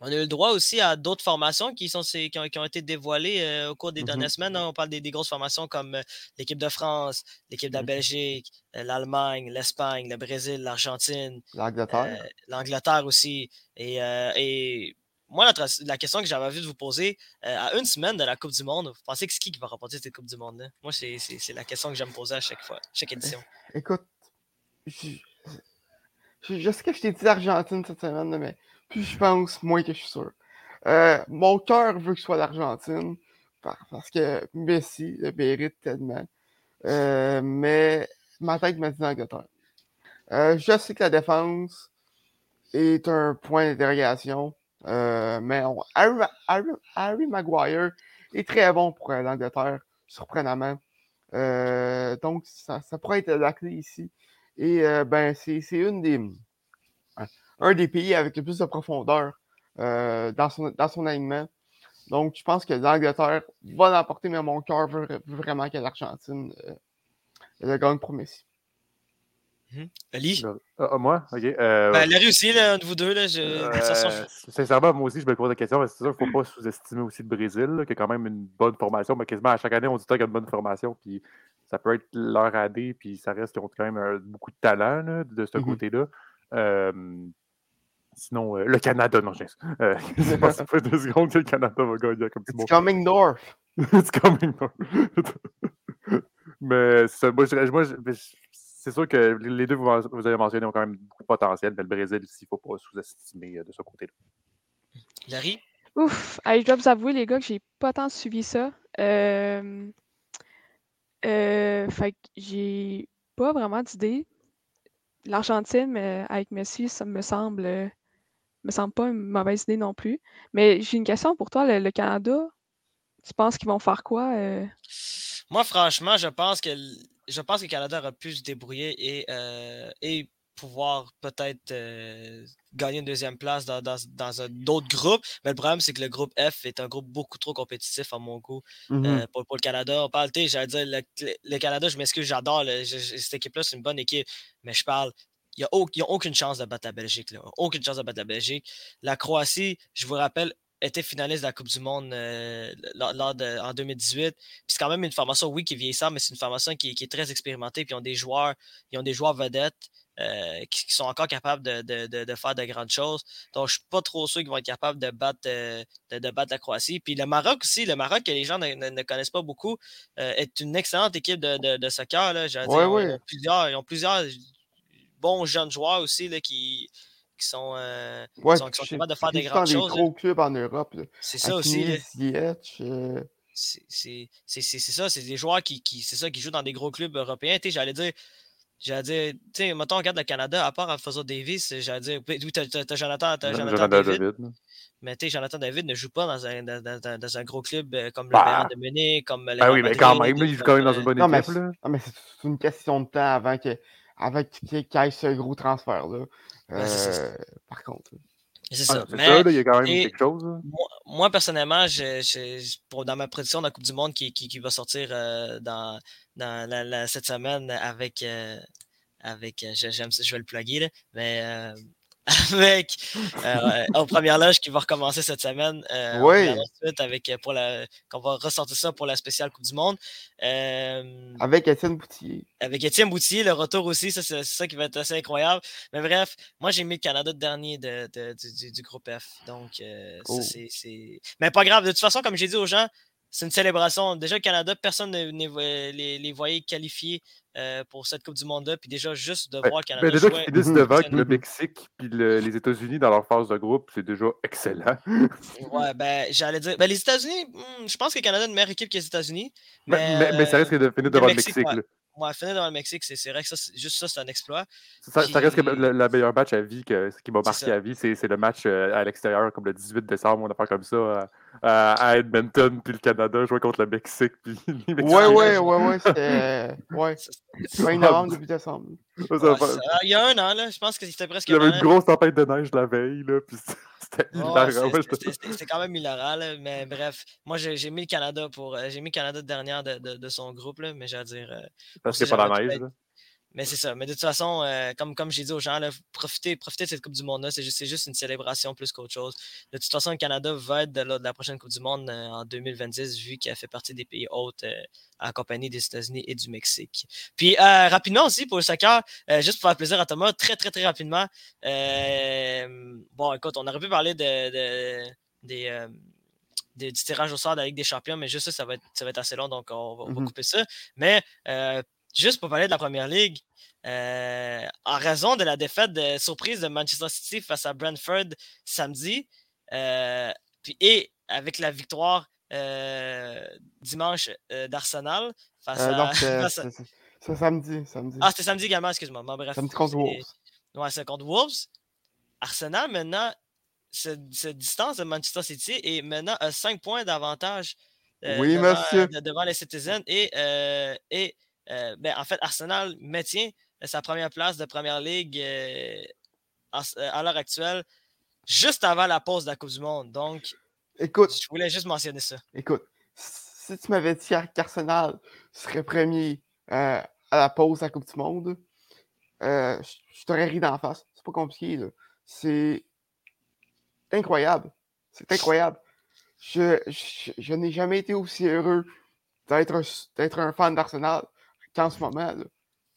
on a eu le droit aussi à d'autres formations qui, sont, qui, ont, été dévoilées euh, au cours des mmh dernières semaines. Hein. On parle des, grosses formations comme euh, l'équipe de France, l'équipe de la mmh Belgique, euh, l'Allemagne, l'Espagne, le Brésil, l'Argentine. L'Angleterre. L'Angleterre aussi. Et, moi, la, question que j'avais envie de vous poser, à une semaine de la Coupe du Monde, vous pensez que c'est qui qui va remporter cette Coupe du Monde-là? Moi, c'est la question que j'aime poser à chaque fois, chaque édition. Écoute, je, je sais que je t'ai dit l'Argentine cette semaine, mais plus je pense, moins que je suis sûr. Euh, mon cœur veut que ce soit l'Argentine, parce que Messi le mérite tellement. Euh, mais ma tête m'a dit l'Angleterre. Euh, je sais que la défense est un point d'interrogation, mais Harry, Maguire est très bon pour l'Angleterre, surprenamment. donc, ça, pourrait être la clé ici. Et ben, c'est une des un des pays avec le plus de profondeur euh, dans, son, dans son alignement. Donc, je pense que l'Angleterre va l'emporter, mais mon cœur veut, vraiment que l'Argentine euh, le gagne pour Messi. Mmh. Ali? Euh, ah, moi? OK. Euh, ben, la Russie, là, de vous deux, là, je... Euh, sincèrement, moi aussi, je me pose la question. C'est sûr qu'il ne faut pas sous-estimer aussi le Brésil, qui a quand même une bonne formation. Mais quasiment à chaque année, on dit qu'il y a une bonne formation. Puis ça peut être leur année, puis ça reste qu'ils ont quand même beaucoup de talent de ce mmh côté-là. Sinon, euh, le Canada, non, je euh, Je pense pas deux secondes que le Canada va gagner comme It's coming north. It's coming north. mais moi, c'est sûr que les deux, vous, vous, avez mentionné, ont quand même beaucoup de potentiel, mais le Brésil, il ne faut pas sous-estimer euh, de ce côté-là. Larry? Ouf, je dois vous avouer, les gars, que j'ai pas tant suivi ça. Euh, euh, fait que j'ai pas vraiment d'idée. L'Argentine, avec Messi, ça me semble me semble pas une mauvaise idée non plus. Mais j'ai une question pour toi, le, Canada, tu penses qu'ils vont faire quoi? Euh? Moi, franchement, je pense que je pense que le Canada aura pu se débrouiller et, euh, et pouvoir peut-être euh, gagner une deuxième place dans, dans, un autre groupe. Mais le problème, c'est que le groupe F est un groupe beaucoup trop compétitif à mon goût mmh pour, le Canada. On parle, j'allais dire, le, Canada, je m'excuse, j'adore. Cette équipe-là, c'est une bonne équipe. Mais je parle, il n'y a, aucune chance de battre la Belgique. Là. Aucune chance de battre la Belgique. La Croatie, je vous rappelle, été finaliste de la Coupe du Monde lors, de, en 2018. Puis c'est quand même une formation, oui, qui vieillissant, mais c'est une formation qui, qui, est très expérimentée. Puis ils ont des joueurs, ils ont des joueurs vedettes. Euh, qui, sont encore capables de, faire de grandes choses. Donc, je ne suis pas trop sûr qu'ils vont être capables de battre, euh, de, battre la Croatie. Puis le Maroc aussi, le Maroc que les gens ne, connaissent pas beaucoup, euh, est une excellente équipe de, soccer. Là, Ils, ont plusieurs, ils, ont plusieurs, bons jeunes joueurs aussi là, qui, qui sont, sont, capables de faire des grandes choses. des gros clubs en Europe. C'est ça aussi. C'est ça, c'est des joueurs qui, qui, ça, qui jouent dans des gros clubs européens. J'allais dire, J'allais dire, tu sais, mettons, on regarde le Canada, à part Alfonso Davis, j'allais dire, oui, t'as, as, Jonathan, as Jonathan, David. mais tu sais, Jonathan David ne joue pas dans un, dans, dans, dans un gros club euh, comme le bah. Bayern de Munich, comme le. Ah oui, mais quand même, il joue quand même dans une bonne non, équipe. Mais, non, mais c'est une question de temps avant qu'il qu y ait ce gros transfert-là. Euh, par contre. C'est ça. mais, ça, il y a quand même quelque chose. Moi, personnellement, pour, dans ma prédiction de la Coupe du Monde qui, qui, qui va sortir euh, dans, dans la, cette semaine avec. Euh, avec euh, j'aime je vais le plugger, là, mais avec euh, aux premières loges qui va recommencer cette semaine. Euh, oui. Ensuite, avec pour la qu'on va ressortir ça pour la spéciale Coupe du Monde. Euh, avec Étienne Boutillier. Avec Étienne Boutillier, le retour aussi, ça c'est ça qui va être assez incroyable. Mais bref, moi j'ai mis le Canada de dernier de, du, du, groupe F. Donc oh. c'est. Mais pas grave. De toute façon, comme j'ai dit aux gens, c'est une célébration. Déjà, le Canada, personne ne les, les, voyait qualifiés euh, pour cette Coupe du Monde-là. Puis déjà, juste de voir le Canada. Mais déjà qu'ils finissent devant le Mexique puis les États-Unis dans leur phase de groupe, c'est déjà excellent. ouais, ben, j'allais dire. Ben, les États-Unis, hmm, je pense que le Canada a une meilleure équipe que les États-Unis. Mais, mais, ça risque de finir devant le Mexique. Ouais, finir dans le Mexique, c'est vrai que ça, juste ça, c'est un exploit. Ça, reste que le, meilleur match à vie, que, ce qui m'a marqué à vie, c'est le match euh, à l'extérieur, comme le 18 décembre, on a fait comme ça à, Edmonton, puis le Canada jouait contre le Mexique. Puis les ouais, ouais, ouais, ouais, c'était. Ouais, c'était novembre, début décembre. Il y a un an, là, je pense que c'était presque. Il y avait une grosse tempête de neige la veille, là, puis c'était hilarant. C'était quand même hilarant, là, mais bref, moi j'ai mis le Canada pour. Euh, j'ai mis le Canada dernière de, de, de, son groupe, là, mais j'allais dire. Euh, Parce que c'est pas la neige, là. Mais c'est ça. Mais de toute façon, euh, comme, comme j'ai dit aux gens, profitez, profitez de cette Coupe du Monde-là. C'est juste, juste, une célébration plus qu'autre chose. De toute façon, le Canada va être de, la, prochaine Coupe du Monde euh, en 2026, vu qu'il a fait partie des pays hôtes euh, accompagnés des États-Unis et du Mexique. Puis, rapidement aussi, pour le soccer, juste pour faire plaisir à Thomas, très, très, très rapidement. bon, écoute, on aurait pu parler de, des du tirage au sort de la Ligue des Champions, mais juste ça, ça va être, ça va être assez long, donc on va, mmh couper ça. Mais juste pour parler de la première ligue, euh, en raison de la défaite de surprise de Manchester City face à Brentford samedi, euh, puis, et avec la victoire euh, dimanche d'Arsenal face à. C'est samedi, samedi. Ah, c'était samedi également, excuse-moi. bref, samedi contre Wolves. Ouais, c'est contre Wolves. Arsenal, maintenant, se, distance de Manchester City et maintenant a 5 points d'avantage oui, monsieur. devant les Citizens et, et euh, ben, en fait, Arsenal maintient sa première place de première ligue euh, euh, à, l'heure actuelle, juste avant la pause de la Coupe du Monde. Donc, écoute, je voulais juste mentionner ça. Écoute, si tu m'avais dit qu'Arsenal serait premier à la pause de la Coupe du Monde, je, t'aurais ri d'en face. C'est pas compliqué. C'est incroyable. C'est incroyable. Je, je n'ai jamais été aussi heureux d'être un fan d'Arsenal qu'en ce moment. Là.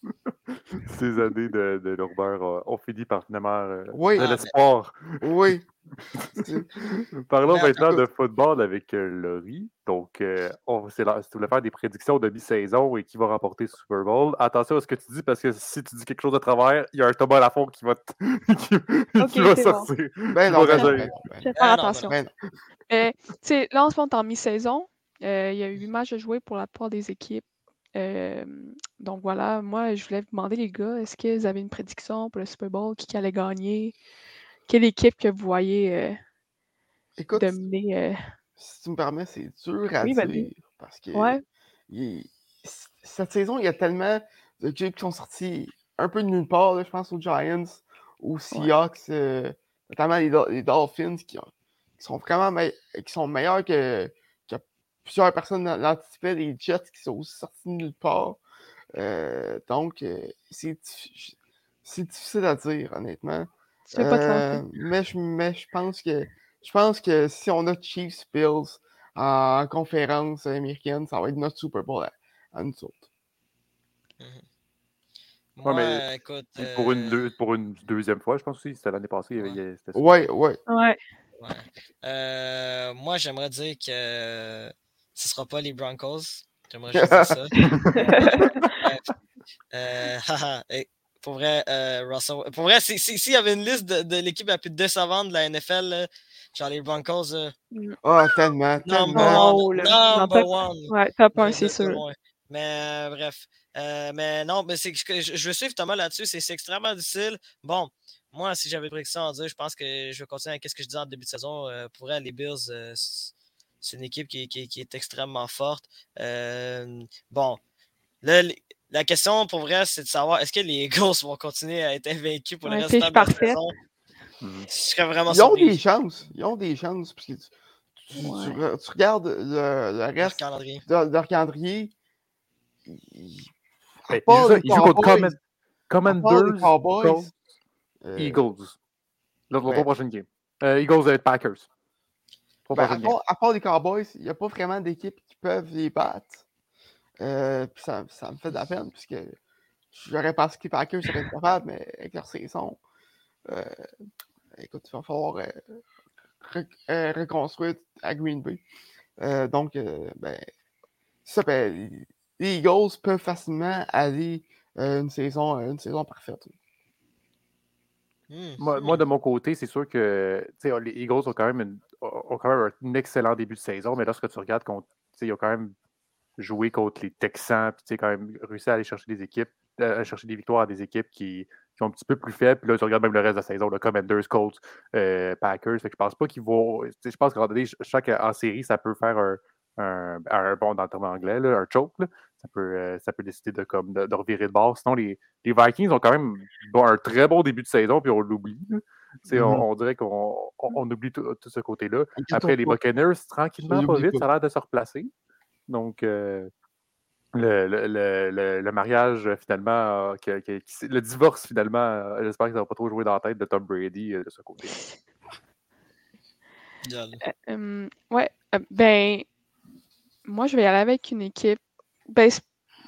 Ces années de, de euh, ont fini par finalement euh, de ah, l'espoir. Oui. Parlons maintenant de football avec euh, Laurie. Donc, on, si tu voulais faire des prédictions de mi-saison et qui va remporter le Super Bowl, attention à ce que tu dis parce que si tu dis quelque chose de travers, il y a un Thomas Lafont qui va, qui, va sortir. Ben non, ben je vais faire attention. Ben là, en ce moment, en mi-saison, il y a eu 8 matchs à jouer pour la part des équipes donc voilà, moi, je voulais vous demander, les gars, est-ce que vous avez une prédiction pour le Super Bowl? Qui allait gagner? Quelle équipe que vous voyez euh, Écoute, dominer? Euh? Si tu me permets, c'est dur à dire. Parce que cette saison, il y a tellement d'équipes qui sont sorties un peu de nulle part. je pense aux Giants, aux Seahawks, euh, notamment les, Dolphins qui, sont vraiment qui sont meilleurs que, plusieurs personnes l'anticipaient, des Jets qui sont aussi sortis de nulle part. Euh, donc, euh, c'est difficile à dire, honnêtement. Euh, mais, je, mais je pense que je pense que si on a Chiefs Bills en conférence américaine, ça va être notre Super Bowl à, à nous autres. Moi, mais écoute. Pour, une deux- pour une deuxième fois, je pense aussi. C'était l'année passée. il y avait- Ouais. il y avait- c'était ça. Ouais, ouais. Ouais. ouais. Euh, moi, j'aimerais dire que ce sera pas les Broncos. J'aimerais juste dire ça. Euh, haha, et pour vrai, euh, Russell. Pour vrai, si- si- s'il y avait une liste de, de l'équipe la plus décevante de la NFL, là, genre les Broncos, euh, Ah, tellement, number tellement. Oh, one. Dans Number top- one. Ouais, top 1, De- c'est sûr. loin. Mais euh, bref. Euh, mais non, mais c'est que je, je veux suivre Thomas là-dessus. C'est extrêmement difficile. Bon, moi, si j'avais pris ça en dire, je pense que je vais continuer avec ce que je disais en début de saison. Euh, pour elle, les Bills, euh, c'est une équipe qui, qui- qui est extrêmement forte. Euh, bon, là, la question pour vrai, c'est de savoir est-ce que les Eagles vont continuer à être invaincus pour Ouais, le reste de la parfaite. saison? Mhm. Je serais vraiment Ils ont surpris. des chances. Ils ont des chances. Parce que tu, tu- tu Ouais. re- tu regardes le, le Leur reste calendrier. de de leur calendrier. ils- à Ben, part il joue, les il joue contre Commanders, Cowboys, euh, Eagles. L'autre ben- trois prochaines games. Euh, Eagles et Packers. Ben, à, part, à part les Cowboys, il n'y a pas vraiment d'équipe qui peuvent les battre. Euh, puis ça, ça me fait de la peine, puisque j'aurais pensé que les Packers seraient capables, mais avec leur saison, euh, écoute, il va falloir euh, rec- reconstruire à Green Bay. Euh, donc, euh, ben, ça, ben, les Eagles peuvent facilement aller euh, une, saison, une saison parfaite. Hmm. Moi, moi, de mon côté, c'est sûr que tu sais, les Eagles ont quand, même une- ont quand même un excellent début de saison, mais lorsque tu regardes, ils ont quand même joué contre les Texans, puis quand même réussi à aller chercher des équipes, euh, à chercher des victoires à des équipes qui, qui sont un petit peu plus faibles. Puis là, tu regardes même le reste de la saison, le Commanders, Colts, euh, Packers. Fait que je pense pas qu'ils vont. Je pense donné, chaque en série, ça peut faire un, bon dans le terme anglais, un choke. là. Ça peut, euh, ça peut décider de, de, revirer de bord. Sinon, les, Vikings ont quand même un très bon début de saison, puis on l'oublie. Mhm. on, on dirait qu'on on, on oublie tout, tout ce côté-là. Après, les pas. Buccaneers, tranquillement, pas vite, pas. ça a l'air de se replacer. Donc, euh, le, le, le, le- le mariage, finalement, euh, qui le divorce, finalement, euh, j'espère que ça va pas trop jouer dans la tête de Tom Brady euh, de ce côté. Ouais, euh, ben, moi, je vais y aller avec une équipe. Ben,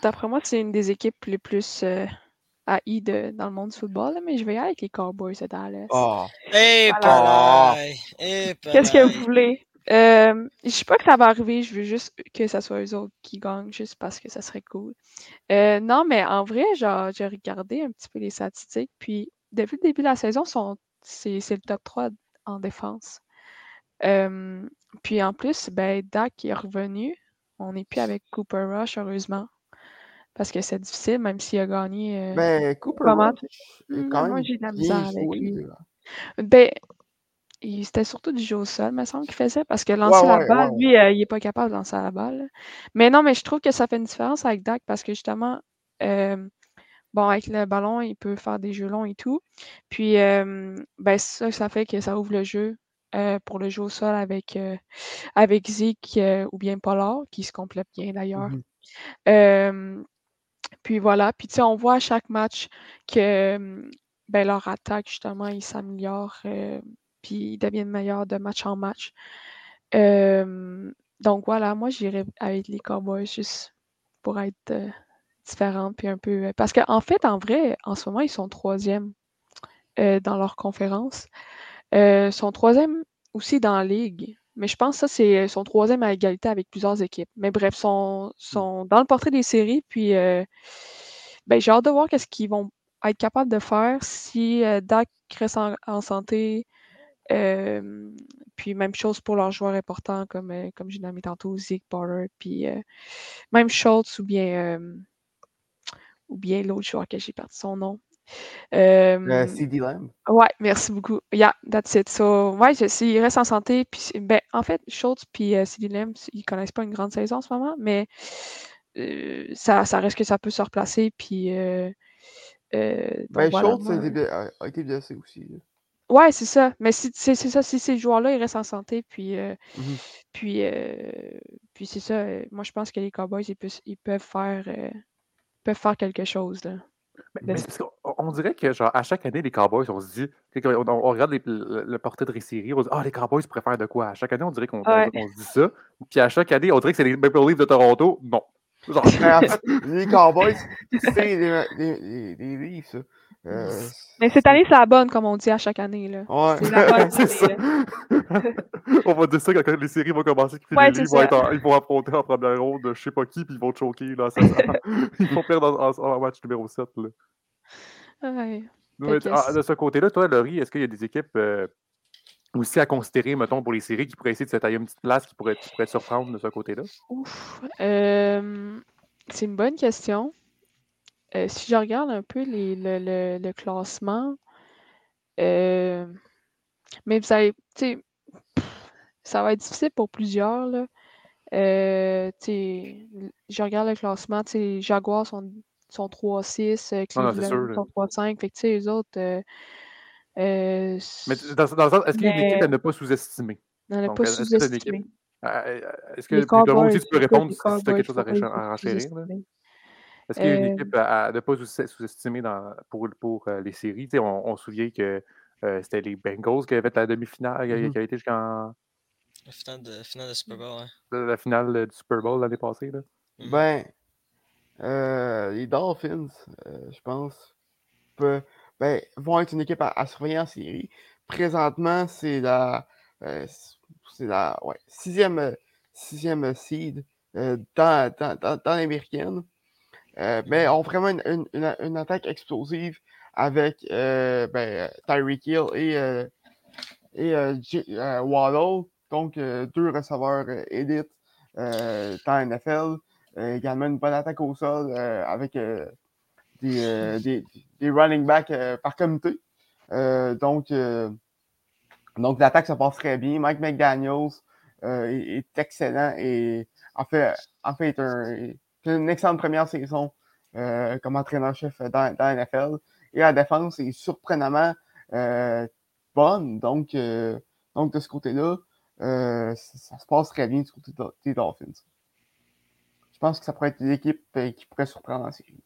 d'après moi, c'est une des équipes les plus haïes de- dans le monde du football, là, mais je vais y aller avec les Cowboys de Dallas. Ah, Eh! Eh, Qu'est-ce que vous voulez? Euh, je sais pas que ça va arriver, je veux juste que ça soit eux autres qui gagnent, juste parce que ça serait cool. Euh, non, mais en vrai, genre, j'ai regardé un petit peu les statistiques, puis depuis le début de la saison, sont- c'est c'est le top 3 en défense. Euh, puis en plus, ben, Dak est revenu. On n'est plus avec Cooper Rush, heureusement. Parce que c'est difficile, même s'il a gagné. euh, ben, Cooper Comment- Rush moi, j'ai de la misère avec joué, lui. Ben, c'était surtout du jeu au sol, me semble qu'il faisait, parce que lancer la ouais, balle, ouais. lui, euh, il est pas capable de lancer la balle. Mais non, mais je trouve que ça fait une différence avec Dak, parce que justement, euh, bon, avec le ballon, il peut faire des jeux longs et tout. Puis, euh, ben, ça, ça fait que ça ouvre le jeu euh, pour le jeu au sol avec, euh, avec Zeke euh, ou bien Pollard, qui se complètent bien d'ailleurs. Mhm. Euh, puis voilà, puis tu sais, on voit à chaque match que hum, ben, leur attaque, justement, ils s'améliorent, euh, puis ils deviennent meilleurs de match en match. Donc voilà, moi, j'irais avec les Cowboys juste pour être euh, différente, puis un peu... euh, Parce qu'en fait, en vrai, en ce moment, ils sont troisième euh, dans leur conférence. Ils sont troisième aussi dans la ligue. Mais je pense que ça, c'est son troisième à égalité avec plusieurs équipes. Mais bref, sont, sont dans le portrait des séries. Puis euh, ben, j'ai hâte de voir qu'est-ce qu'ils vont être capables de faire si euh, Dak reste en, en santé. Euh, puis même chose pour leurs joueurs importants, comme, euh, comme j'ai nommé tantôt, Zeke Potter, puis euh, même Schultz ou bien, euh, ou bien l'autre joueur que j'ai perdu son nom. Euh, Euh, CD Lamb. Ouais, merci beaucoup. Yeah, that's it. So, ouais, je- s'il reste en santé, puis ben, en fait, Schultz puis euh, CD Lamb, ils connaissent pas une grande saison en ce moment, mais euh, ça, ça reste que ça peut se replacer, puis euh, euh, donc Ben, voilà, Schultz a moi- été- a, a été blessé aussi. là. Ouais, c'est ça. Mais si, c'est ça, si ces joueurs-là, ils restent en santé, puis, euh, Mhm. puis, euh, puis c'est ça. euh, moi, je pense que les Cowboys, ils, peuvent- ils peuvent faire, euh, peuvent faire quelque chose, là. Mais, mais c'est parce qu'on on dirait que genre, à chaque année, les Cowboys, on se dit, on, on regarde les- le, le portrait de séries, on se dit Ah, les Cowboys faire de quoi? À chaque année, on dirait qu'on Ouais. on se dit ça. Puis à chaque année, on dirait que c'est les Maple Leafs de Toronto. Non. Genre, Mais en fait, les Cowboys, c'est les, les, les, les Leafs, ça. Euh, Mais cette année, c'est la bonne, comme on dit à chaque année. Là. ouais. C'est la bonne. ça. on va dire ça quand les séries vont commencer. Ouais, les vont, ça. être en- ils vont affronter en première ronde, je sais pas qui, puis ils vont choquer. Là, ça, ça- ils vont perdre en, en- en match numéro 7. Là. Ouais. Ah, de ce côté-là, toi, Laurie, est-ce qu'il y a des équipes euh, aussi à considérer, mettons, pour les séries qui pourraient essayer de se tailler une petite place qui pourrait, qui pourrait te surprendre de ce côté-là? Ouf. Euh, c'est une bonne question. Euh, si je regarde un peu les, le, le- le classement, mais vous tu ça va être difficile pour plusieurs, là. Je regarde le classement, les Jaguars sont, sont 3-6, euh, sûr, Cleveland sont 3-5, fait que, tu sais, eux autres, euh, euh, Mais dans, dans le sens, est-ce qu'il y a une équipe à ne pas sous-estimer? donc, pas euh, Est-ce que aussi tu peux répondre si tu as quelque chose à, renchérir? Est-ce qu'il y a une équipe à, ne pas sous- sous-estimer dans- pour, pour euh, les séries? Tu sais, on, on se souvient que euh, c'était les Bengals qui avaient fait la demi-finale, qui- Mhm. qui a été jusqu'en La finale de, finale de Super Bowl, ouais. la finale du Super Bowl l'année passée. Là. Mhm. Ben, euh, les Dolphins, euh, je pense, peut- ben, vont être une équipe à, à surveiller en série. Présentement, c'est la, euh, c'est la ouais, sixième, sixième seed dans, dans, dans, dans l'américaine. Mais ont vraiment une, une, une, une attaque explosive avec ben, Tyreek Hill et, et Waddle, donc deux receveurs élites dans la NFL. Euh, également une bonne attaque au sol euh, avec euh, des, des, running backs par comité. Donc, donc l'attaque se passe très bien. Mike McDaniels est, excellent et en fait, en fait un- une excellente première saison comme entraîneur-chef dans, dans la NFL. Et la défense est surprenamment bonne. Donc, donc de ce côté-là, ça, se passe très bien du côté de- des Dolphins. Je pense que ça pourrait être l'équipe euh, qui pourrait surprendre en série.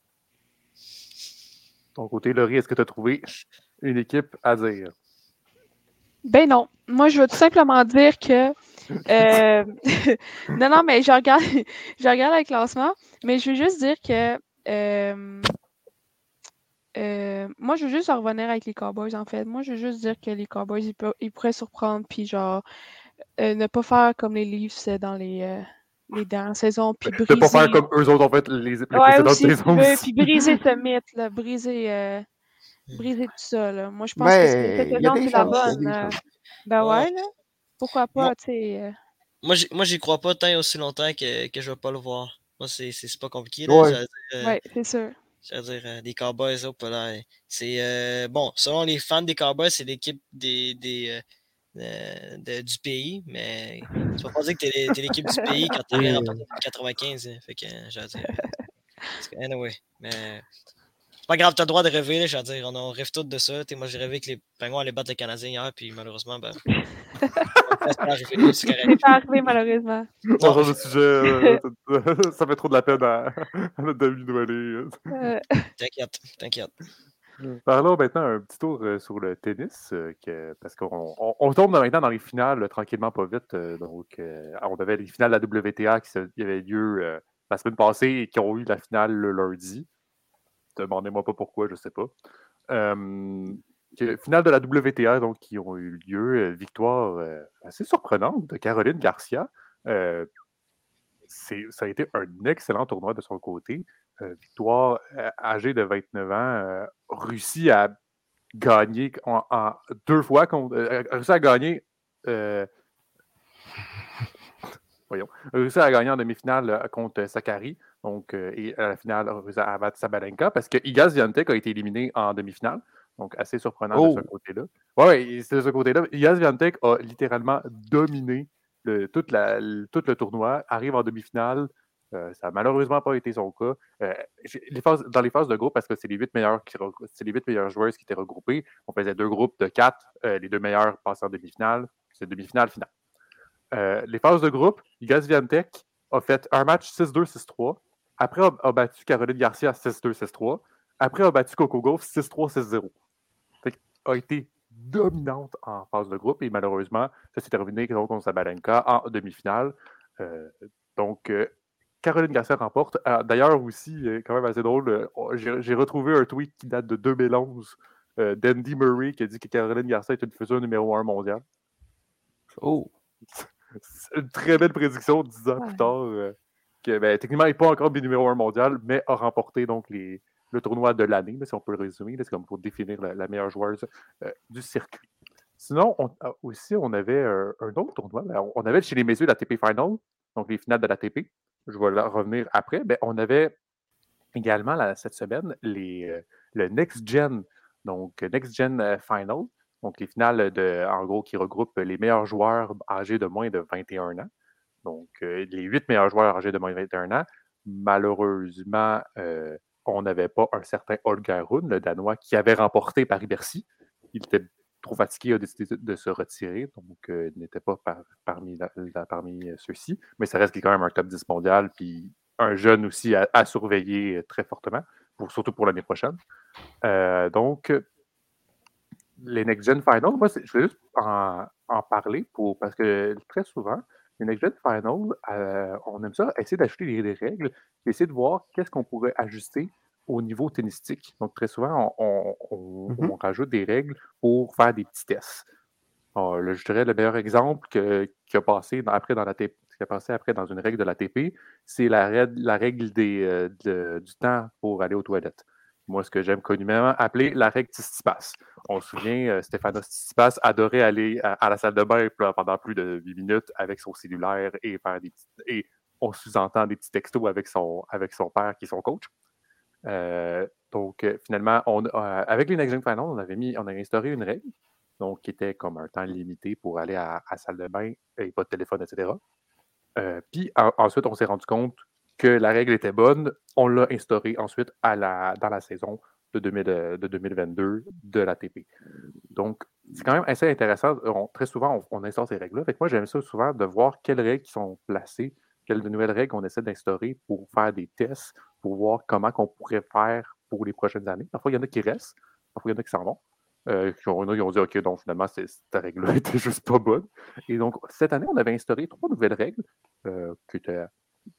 Ton côté, Laurie, est-ce que tu as trouvé une équipe à dire? Ben non. Moi, je veux tout simplement dire que. euh, non, non, mais je regarde, je regarde le classement, mais je veux juste dire que. euh, euh, moi, je veux juste en revenir avec les Cowboys, en fait. Moi, je veux juste dire que les Cowboys, ils, peuvent- ils pourraient surprendre, puis genre, euh, ne pas faire comme les Leafs dans les, euh, les dernières saisons, puis De pas briser. faire comme eux autres ont fait les, les Ouais, précédentes aussi, saisons. puis, briser ce mythe, là, briser, euh, briser tout ça, là. Moi, je pense que Mais a saison, des c'est la bonne. des euh. Ben Ouais. ouais, là. Pourquoi pas, tu sais. euh, Moi, j'y- moi, j'y crois pas tant et aussi longtemps que, que je vais pas le voir. Moi, c'est pas compliqué. Là. Ouais. Euh, Ouais, c'est sûr. j'allais dire, euh, les Cowboys, hop là. C'est euh, bon, selon les fans des Cowboys, c'est l'équipe des, des, euh, de- de- du pays, mais tu vas pas dire que t'es t'es l'équipe du pays quand t'as rien remporté depuis 95. hein. Fait que, euh, j'allais dire. parce que, Anyway, mais. C'est pas grave, t'as le droit de rêver, là, j'allais dire, on, on rêve tous de ça. T'sais, moi, j'ai rêvé que les Penguins allaient battre les Canadiens hier, puis malheureusement, ben. c'est pas arrivé, c'est pas arrivé, malheureusement. On change de sujet. euh, ça fait trop de la peine à, à notre David Doualé. Euh, T'inquiète, t'inquiète. Parlons maintenant un petit tour sur le tennis, parce qu'on on, tombe maintenant dans les finales tranquillement, pas vite. donc, on avait les finales de la WTA qui avaient lieu la semaine passée et qui ont eu la finale le lundi. Demandez-moi pas pourquoi, je sais pas. Finale de la WTA donc, qui ont eu lieu, victoire assez surprenante de Caroline Garcia. C'est- ça a été un excellent tournoi de son côté. Euh, victoire euh, âgée de 29 ans, euh, réussi à gagner en, en deux fois, contre, euh, à gagner. euh, voyons, réussi à gagner en demi-finale contre Sakari, donc, et à la finale, réussi à battre Sabalenka, parce que Iga Swiatek a été éliminé en demi-finale, donc assez surprenant de Oh. ce côté-là. Oui, c'est de ce côté-là. Iga Swiatek a littéralement dominé le, toute le- tout le tournoi, arrive en demi-finale. euh, ça n'a malheureusement pas été son cas. Euh, dans les phases de groupe, parce que c'est les huit meilleurs joueuses qui étaient regroupées, on faisait deux groupes de quatre. euh, les deux meilleurs passaient en demi-finale. C'est demi-finale, finale. Les phases de groupe, Iga Swiatek a fait un match 6-2, 6-3. Après, a, battu Caroline Garcia 6-2, 6-3. après a battu Coco Golf 6-3, 6-0. A été dominante en phase de groupe et malheureusement, ça s'est terminé contre Sabalenka en demi-finale. Euh, donc, euh, Caroline Garcia remporte. Ah, d'ailleurs, aussi, euh, quand même assez drôle, oh, j'ai retrouvé un tweet qui date de 2011 d'Andy Murray qui a dit que Caroline Garcia était une fuseuse numéro 1 mondial. Oh! une très belle prédiction dix ans plus tard. que, ben, techniquement, il n'est pas encore numéro 1 mondial, mais a remporté donc les, le tournoi de l'année, si on peut le résumer. C'est comme pour définir la, meilleure joueuse du circuit. Sinon, ah, aussi, on avait un autre tournoi. Ben, on avait chez les messieurs la TP Final, donc les finales de la TP. Je vais revenir après. Ben, on avait également cette semaine les, euh, le Next Gen, donc Next Gen euh, Final, donc les finales de, en gros qui regroupent les meilleurs joueurs âgés de moins de 21 ans. Donc euh, les huit meilleurs joueurs âgés de moins de 21 ans. Malheureusement, on n'avait pas un certain Holger Rune, le Danois, qui avait remporté Paris-Bercy. Il était trop fatigué, a décidé de se retirer, donc euh, il n'était pas parmi, euh, ceux-ci. Mais ça reste quand même un top 10 mondial, puis un jeune aussi à, surveiller euh, très fortement, surtout pour l'année prochaine. donc, les Next Gen Finals, moi, je voulais juste en, parler pour, parce que très souvent, les Next Gen Finals, on aime ça, essayer d'acheter des, règles, essayer de voir qu'est-ce qu'on pourrait ajuster au niveau tennistique. Donc, très souvent, on, mm-hmm. on, rajoute des règles pour faire des petits tests. Ah, je dirais le meilleur exemple qui a passé après dans la TP, qui a passé après dans une règle de la TP, c'est la, la, règle des, euh, du temps pour aller aux toilettes. Moi, ce que j'aime communément appeler la règle Tistipas. On se souvient, euh, Stéphano Tistipas adorait aller à, la salle de bain pendant plus de 8 minutes avec son cellulaire et faire des et on sous-entend des petits textos avec son, avec son père qui est son coach. Euh, donc, euh, finalement, on, avec les Next on avait mis, on a instauré une règle, donc qui était comme un temps limité pour aller à, la salle de bain et pas de téléphone, etc. puis ensuite, on s'est rendu compte que la règle était bonne. On l'a instaurée ensuite dans la saison de, 2022 de l'ATP. Donc, c'est quand même assez intéressant. très souvent, on, instaure ces règles-là. Fait moi, j'aime ça souvent de voir quelles règles sont placées, quelles nouvelles règles on essaie d'instaurer pour faire des tests, pour voir comment on pourrait faire pour les prochaines années. Parfois, il y en a qui restent, parfois, il y en a qui s'en vont. Euh, qui ont, ont dit OK, donc finalement, cette règle-là n'était juste pas bonne. Et donc, cette année, on avait instauré trois nouvelles règles euh, qui, étaient,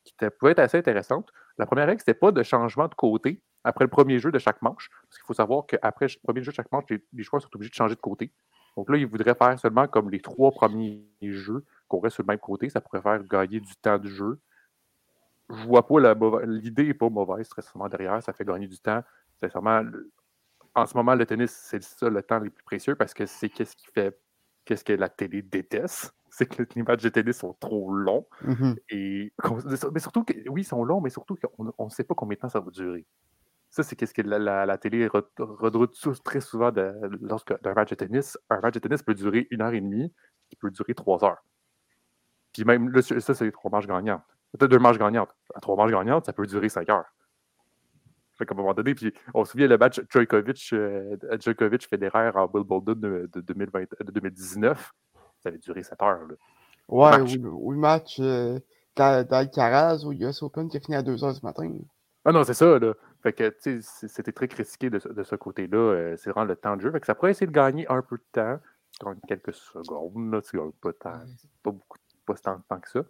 qui pouvaient être assez intéressantes. La première règle, c'était pas de changement de côté après le premier jeu de chaque manche. Parce qu'il faut savoir qu'après le premier jeu de chaque manche, les, joueurs sont obligés de changer de côté. Donc là, ils voudraient faire seulement comme les trois premiers jeux qu'on reste sur le même côté. Ça pourrait faire gagner du temps de jeu je vois pas L'idée n'est pas mauvaise, très souvent derrière, ça fait gagner du temps. Sincèrement, en ce moment, le tennis, c'est ça le temps le plus précieux parce que c'est qu'est-ce qui fait, qu'est-ce que la télé déteste. C'est que les matchs de tennis sont trop longs. Mm-hmm. et, mais surtout, que, oui, ils sont longs, mais surtout qu'on ne sait pas combien de temps ça va durer. Ça, c'est qu'est-ce que la, la, télé redroute très souvent de, lorsque d'un match de tennis. Un match de tennis peut durer une heure et demie, qui peut durer trois heures. Puis même, là, ça, c'est trois matchs gagnants peut-être deux manches gagnantes. À trois manches gagnantes, ça peut durer cinq heures. Fait qu'à un moment donné, puis on se souvient le match Djokovic, euh, Djokovic en Wimbledon de, de, 2020, de 2019, ça avait duré 7 heures. Là. Ouais, match. ou, le match euh, d'Alcaraz ou US Open qui a fini à 2 heures ce matin. Ah non, c'est ça, là. Fait que, tu sais, c'était très critiqué de, de ce côté-là. Euh, c'est vraiment le temps de jeu. Fait que ça pourrait essayer de gagner un peu de temps. Quelques secondes, là, tu pas, tant, pas beaucoup, pas tant, tant que ça.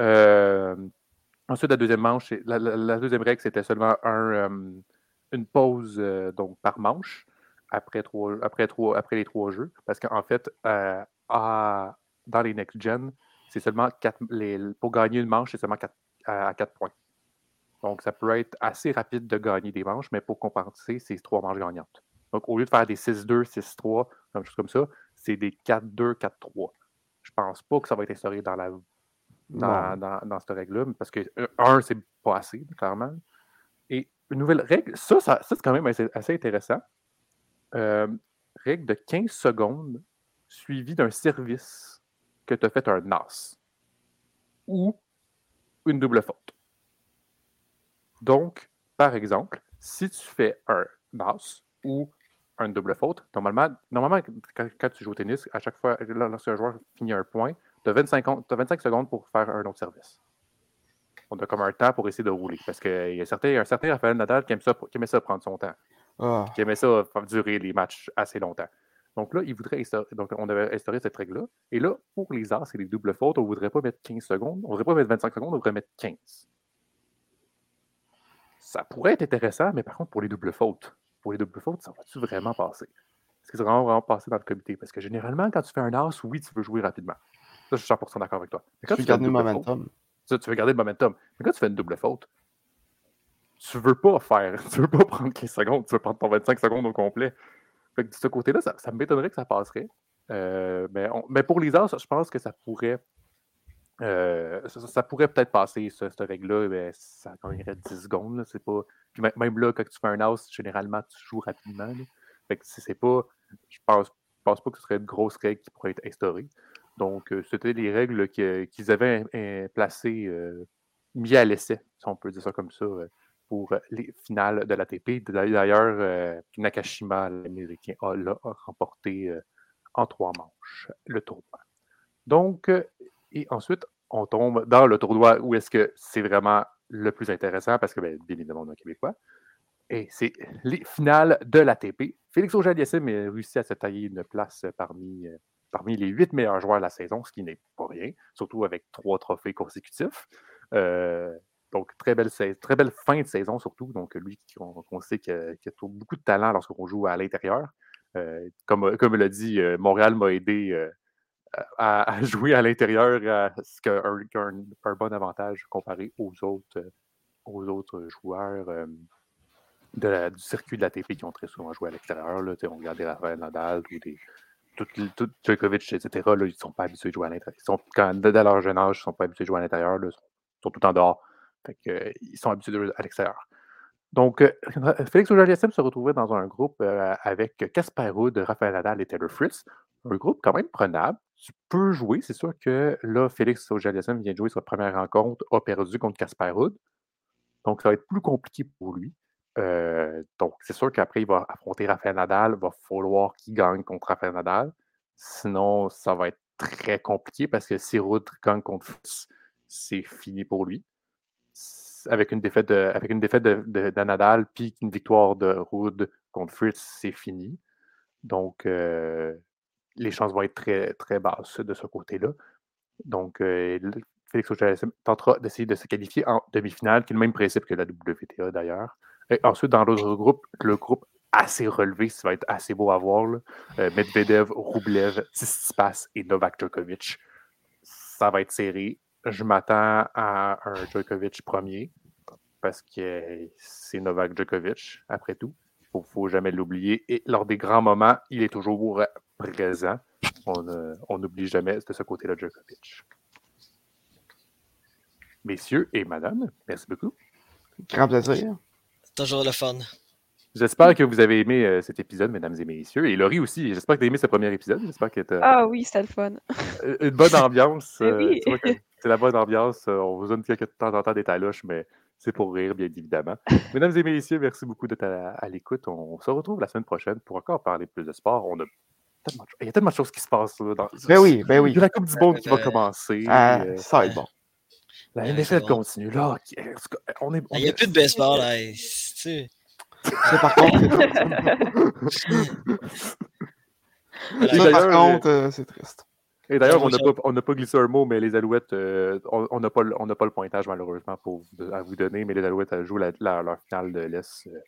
Euh, ensuite, la deuxième manche, la, deuxième règle, c'était seulement un, euh, une pause donc par manche après, trois, après, trois, après les trois jeux. Parce qu'en fait, dans les next-gen, c'est seulement quatre, les, pour gagner une manche, c'est seulement à, quatre points. Donc, ça peut être assez rapide de gagner des manches, mais pour compenser, c'est trois manches gagnantes. Donc, au lieu de faire des 6-2, 6-3, quelque chose comme ça, c'est des 4-2, 4-3. Je pense pas que ça va être instauré dans la dans, dans, cette règle-là, parce que, euh, un, c'est pas assez, clairement. Et une nouvelle règle, ça, ça, c'est quand même assez, intéressant. Euh, règle de 15 secondes suivie d'un service que tu as fait un NAS ou une double faute. Donc, par exemple, si tu fais un NAS ou un double faute, normalement, normalement quand, tu joues au tennis, à chaque fois, lorsqu'un joueur finit un point, tu as, 25 secondes pour faire un autre service. on a comme un temps pour essayer de rouler. Parce qu'il y a un certain Raphaël Nadal qui aime ça, qui aimait ça prendre son temps. Ah. Qui aimait ça faire durer les matchs assez longtemps. Donc là, il voudrait instaurer, donc on avait instauré cette règle-là. Et là, pour les arts et les doubles fautes, on ne voudrait pas mettre 15 secondes, on ne voudrait pas mettre 25 secondes, on voudrait mettre 15. Ça pourrait être intéressant, mais par contre, pour les doubles fautes, pour les doubles fautes, ça va-tu vraiment passer? Est-ce que ça va vraiment, vraiment passer dans le comité? Parce que généralement, quand tu fais un as, oui, tu veux jouer rapidement. Ça, je suis 100% d'accord avec toi. Mais quand Tu veux fais une garder le faute, momentum. ça, tu veux garder le momentum. Mais quand tu fais une double faute, tu veux pas faire, tu veux pas prendre 15 secondes, tu veux prendre ton 25 secondes au complet. Fait que de ce côté-là, ça, ça m'étonnerait que ça passerait. Euh, mais, mais pour les As, je pense que ça pourrait. euh, ça, pourrait peut-être passer, ce- cette règle-là, mais ça gagnerait 10 secondes. là, c'est pas... Puis même- là, quand tu fais un As, généralement, tu joues rapidement. Fait que c'est pas. Je pense, pense pas que ce serait une grosse règle qui pourrait être instaurée. Donc, euh, c'était les règles qu'ils avaient euh, placées, euh, mis à l'essai, si on peut dire ça comme ça, pour euh, les finales de l'ATP. D'ailleurs, euh, Nakashima, l'Américain, a, remporté euh, en trois manches le tournoi. Donc, et ensuite, on tombe dans le tournoi où est-ce que c'est vraiment le plus intéressant, parce que, bien, bien évidemment, on est Québécois. Et c'est les finales de l'ATP. Félix Auger-Aliassime a réussi à se tailler une place parmi, parmi les huit meilleurs joueurs de la saison, ce qui n'est pas rien, surtout avec trois trophées consécutifs. Donc, très belle, très belle fin de saison, surtout. Donc, lui, on, sait qu'il a, beaucoup de talent lorsqu'on joue à l'intérieur. Euh, comme, comme l'a dit, euh, Montréal m'a aidé euh, à, jouer à l'intérieur, ce qui a un, un- bon avantage comparé aux autres, aux autres joueurs la- du circuit de l'ATP qui ont très souvent joué à l'extérieur. On regarde des Rafael Nadal ou des tout, etc. Là, ils ne sont pas habitués de jouer à l'intérieur. Quand, dès leur jeune âge, ils ne sont pas habitués de jouer à l'intérieur. Ils sont tout en dehors. Ils sont habitués à l'extérieur. Donc, euh, Félix auger se retrouvait dans un groupe euh, avec Casper Ruud, Raphaël Nadal et Taylor Fritz. Un groupe quand même prenable. Tu peux jouer. C'est sûr que là, Félix auger vient de jouer sa première rencontre, a perdu contre Casper Ruud. Donc, ça va être plus compliqué pour lui. Euh, donc, c'est sûr qu'après, il va affronter Raphaël Nadal. Il va falloir qu'il gagne contre Raphaël Nadal. Sinon, ça va être très compliqué parce que si Ruud gagne contre Fritz, c'est fini pour lui. Avec une défaite de, avec une défaite puis une victoire de Ruud contre Fritz, c'est fini. Donc, euh, les chances vont être très, très basses de ce côté-là. Donc, euh, Félix auger tentera d'essayer de se qualifier en demi-finale, qui est le même principe que la WTA d'ailleurs. Ensuite, dans l'autre groupe, le groupe assez relevé, ça va être assez beau à voir. Euh, Medvedev, Rublev, Tsitsipas et Novak Djokovic. Ça va être serré. Je m'attends à un Djokovic premier parce que c'est Novak Djokovic, après tout. Il ne faut jamais l'oublier. Et lors des grands moments, il est toujours présent. On euh, on n'oublie jamais de ce côté-là Djokovic. Messieurs et madame, merci beaucoup. Grand plaisir. Toujours le fun. J'espère que vous avez aimé euh, cet épisode, mesdames et messieurs. Et Laurie aussi, j'espère que tu as aimé ce premier épisode. J'espère que Ah oui, c'était le fun. une bonne ambiance. Eh euh, oui. C'est la bonne ambiance. euh, on vous donne quelques de temps en temps des taloches, mais c'est pour rire, bien évidemment. Mesdames et messieurs, merci beaucoup d'être à, à l'écoute. On se retrouve la semaine prochaine pour encore parler plus de sport. On a tellement il y a tellement de choses qui se passent. là, dans, Ben oui, ben Il oui. y a la Coupe du Monde qui va Euh, commencer. Ah, euh, ça va être bon. la NFL c'est continue. Là, on est, on Il n'y a est- plus de baseball. Là. Ça, par contre, par contre, c'est triste. Et d'ailleurs, on n'a pas, glissé un mot, mais les Alouettes, euh, on n'a pas, le- pas le pointage malheureusement pour, à vous donner, mais les Alouettes jouent la- la- leur finale de l'Est euh,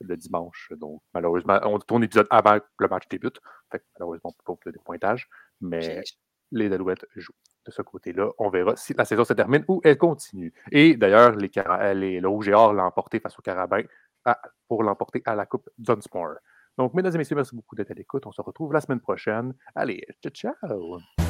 le dimanche. Donc, malheureusement, on tourne l'épisode avant que le match débute. Fait que, malheureusement, on ne peut pas de pointage, mais les Alouettes jouent de ce côté-là. On verra si la saison se termine ou elle continue. Et d'ailleurs, les, le Rouge et Or l'a emporté face au Carabin à- pour l'emporter à la Coupe Dunsmore. Donc, mesdames et messieurs, merci beaucoup d'être à l'écoute. On se retrouve la semaine prochaine. Allez, ciao, ciao!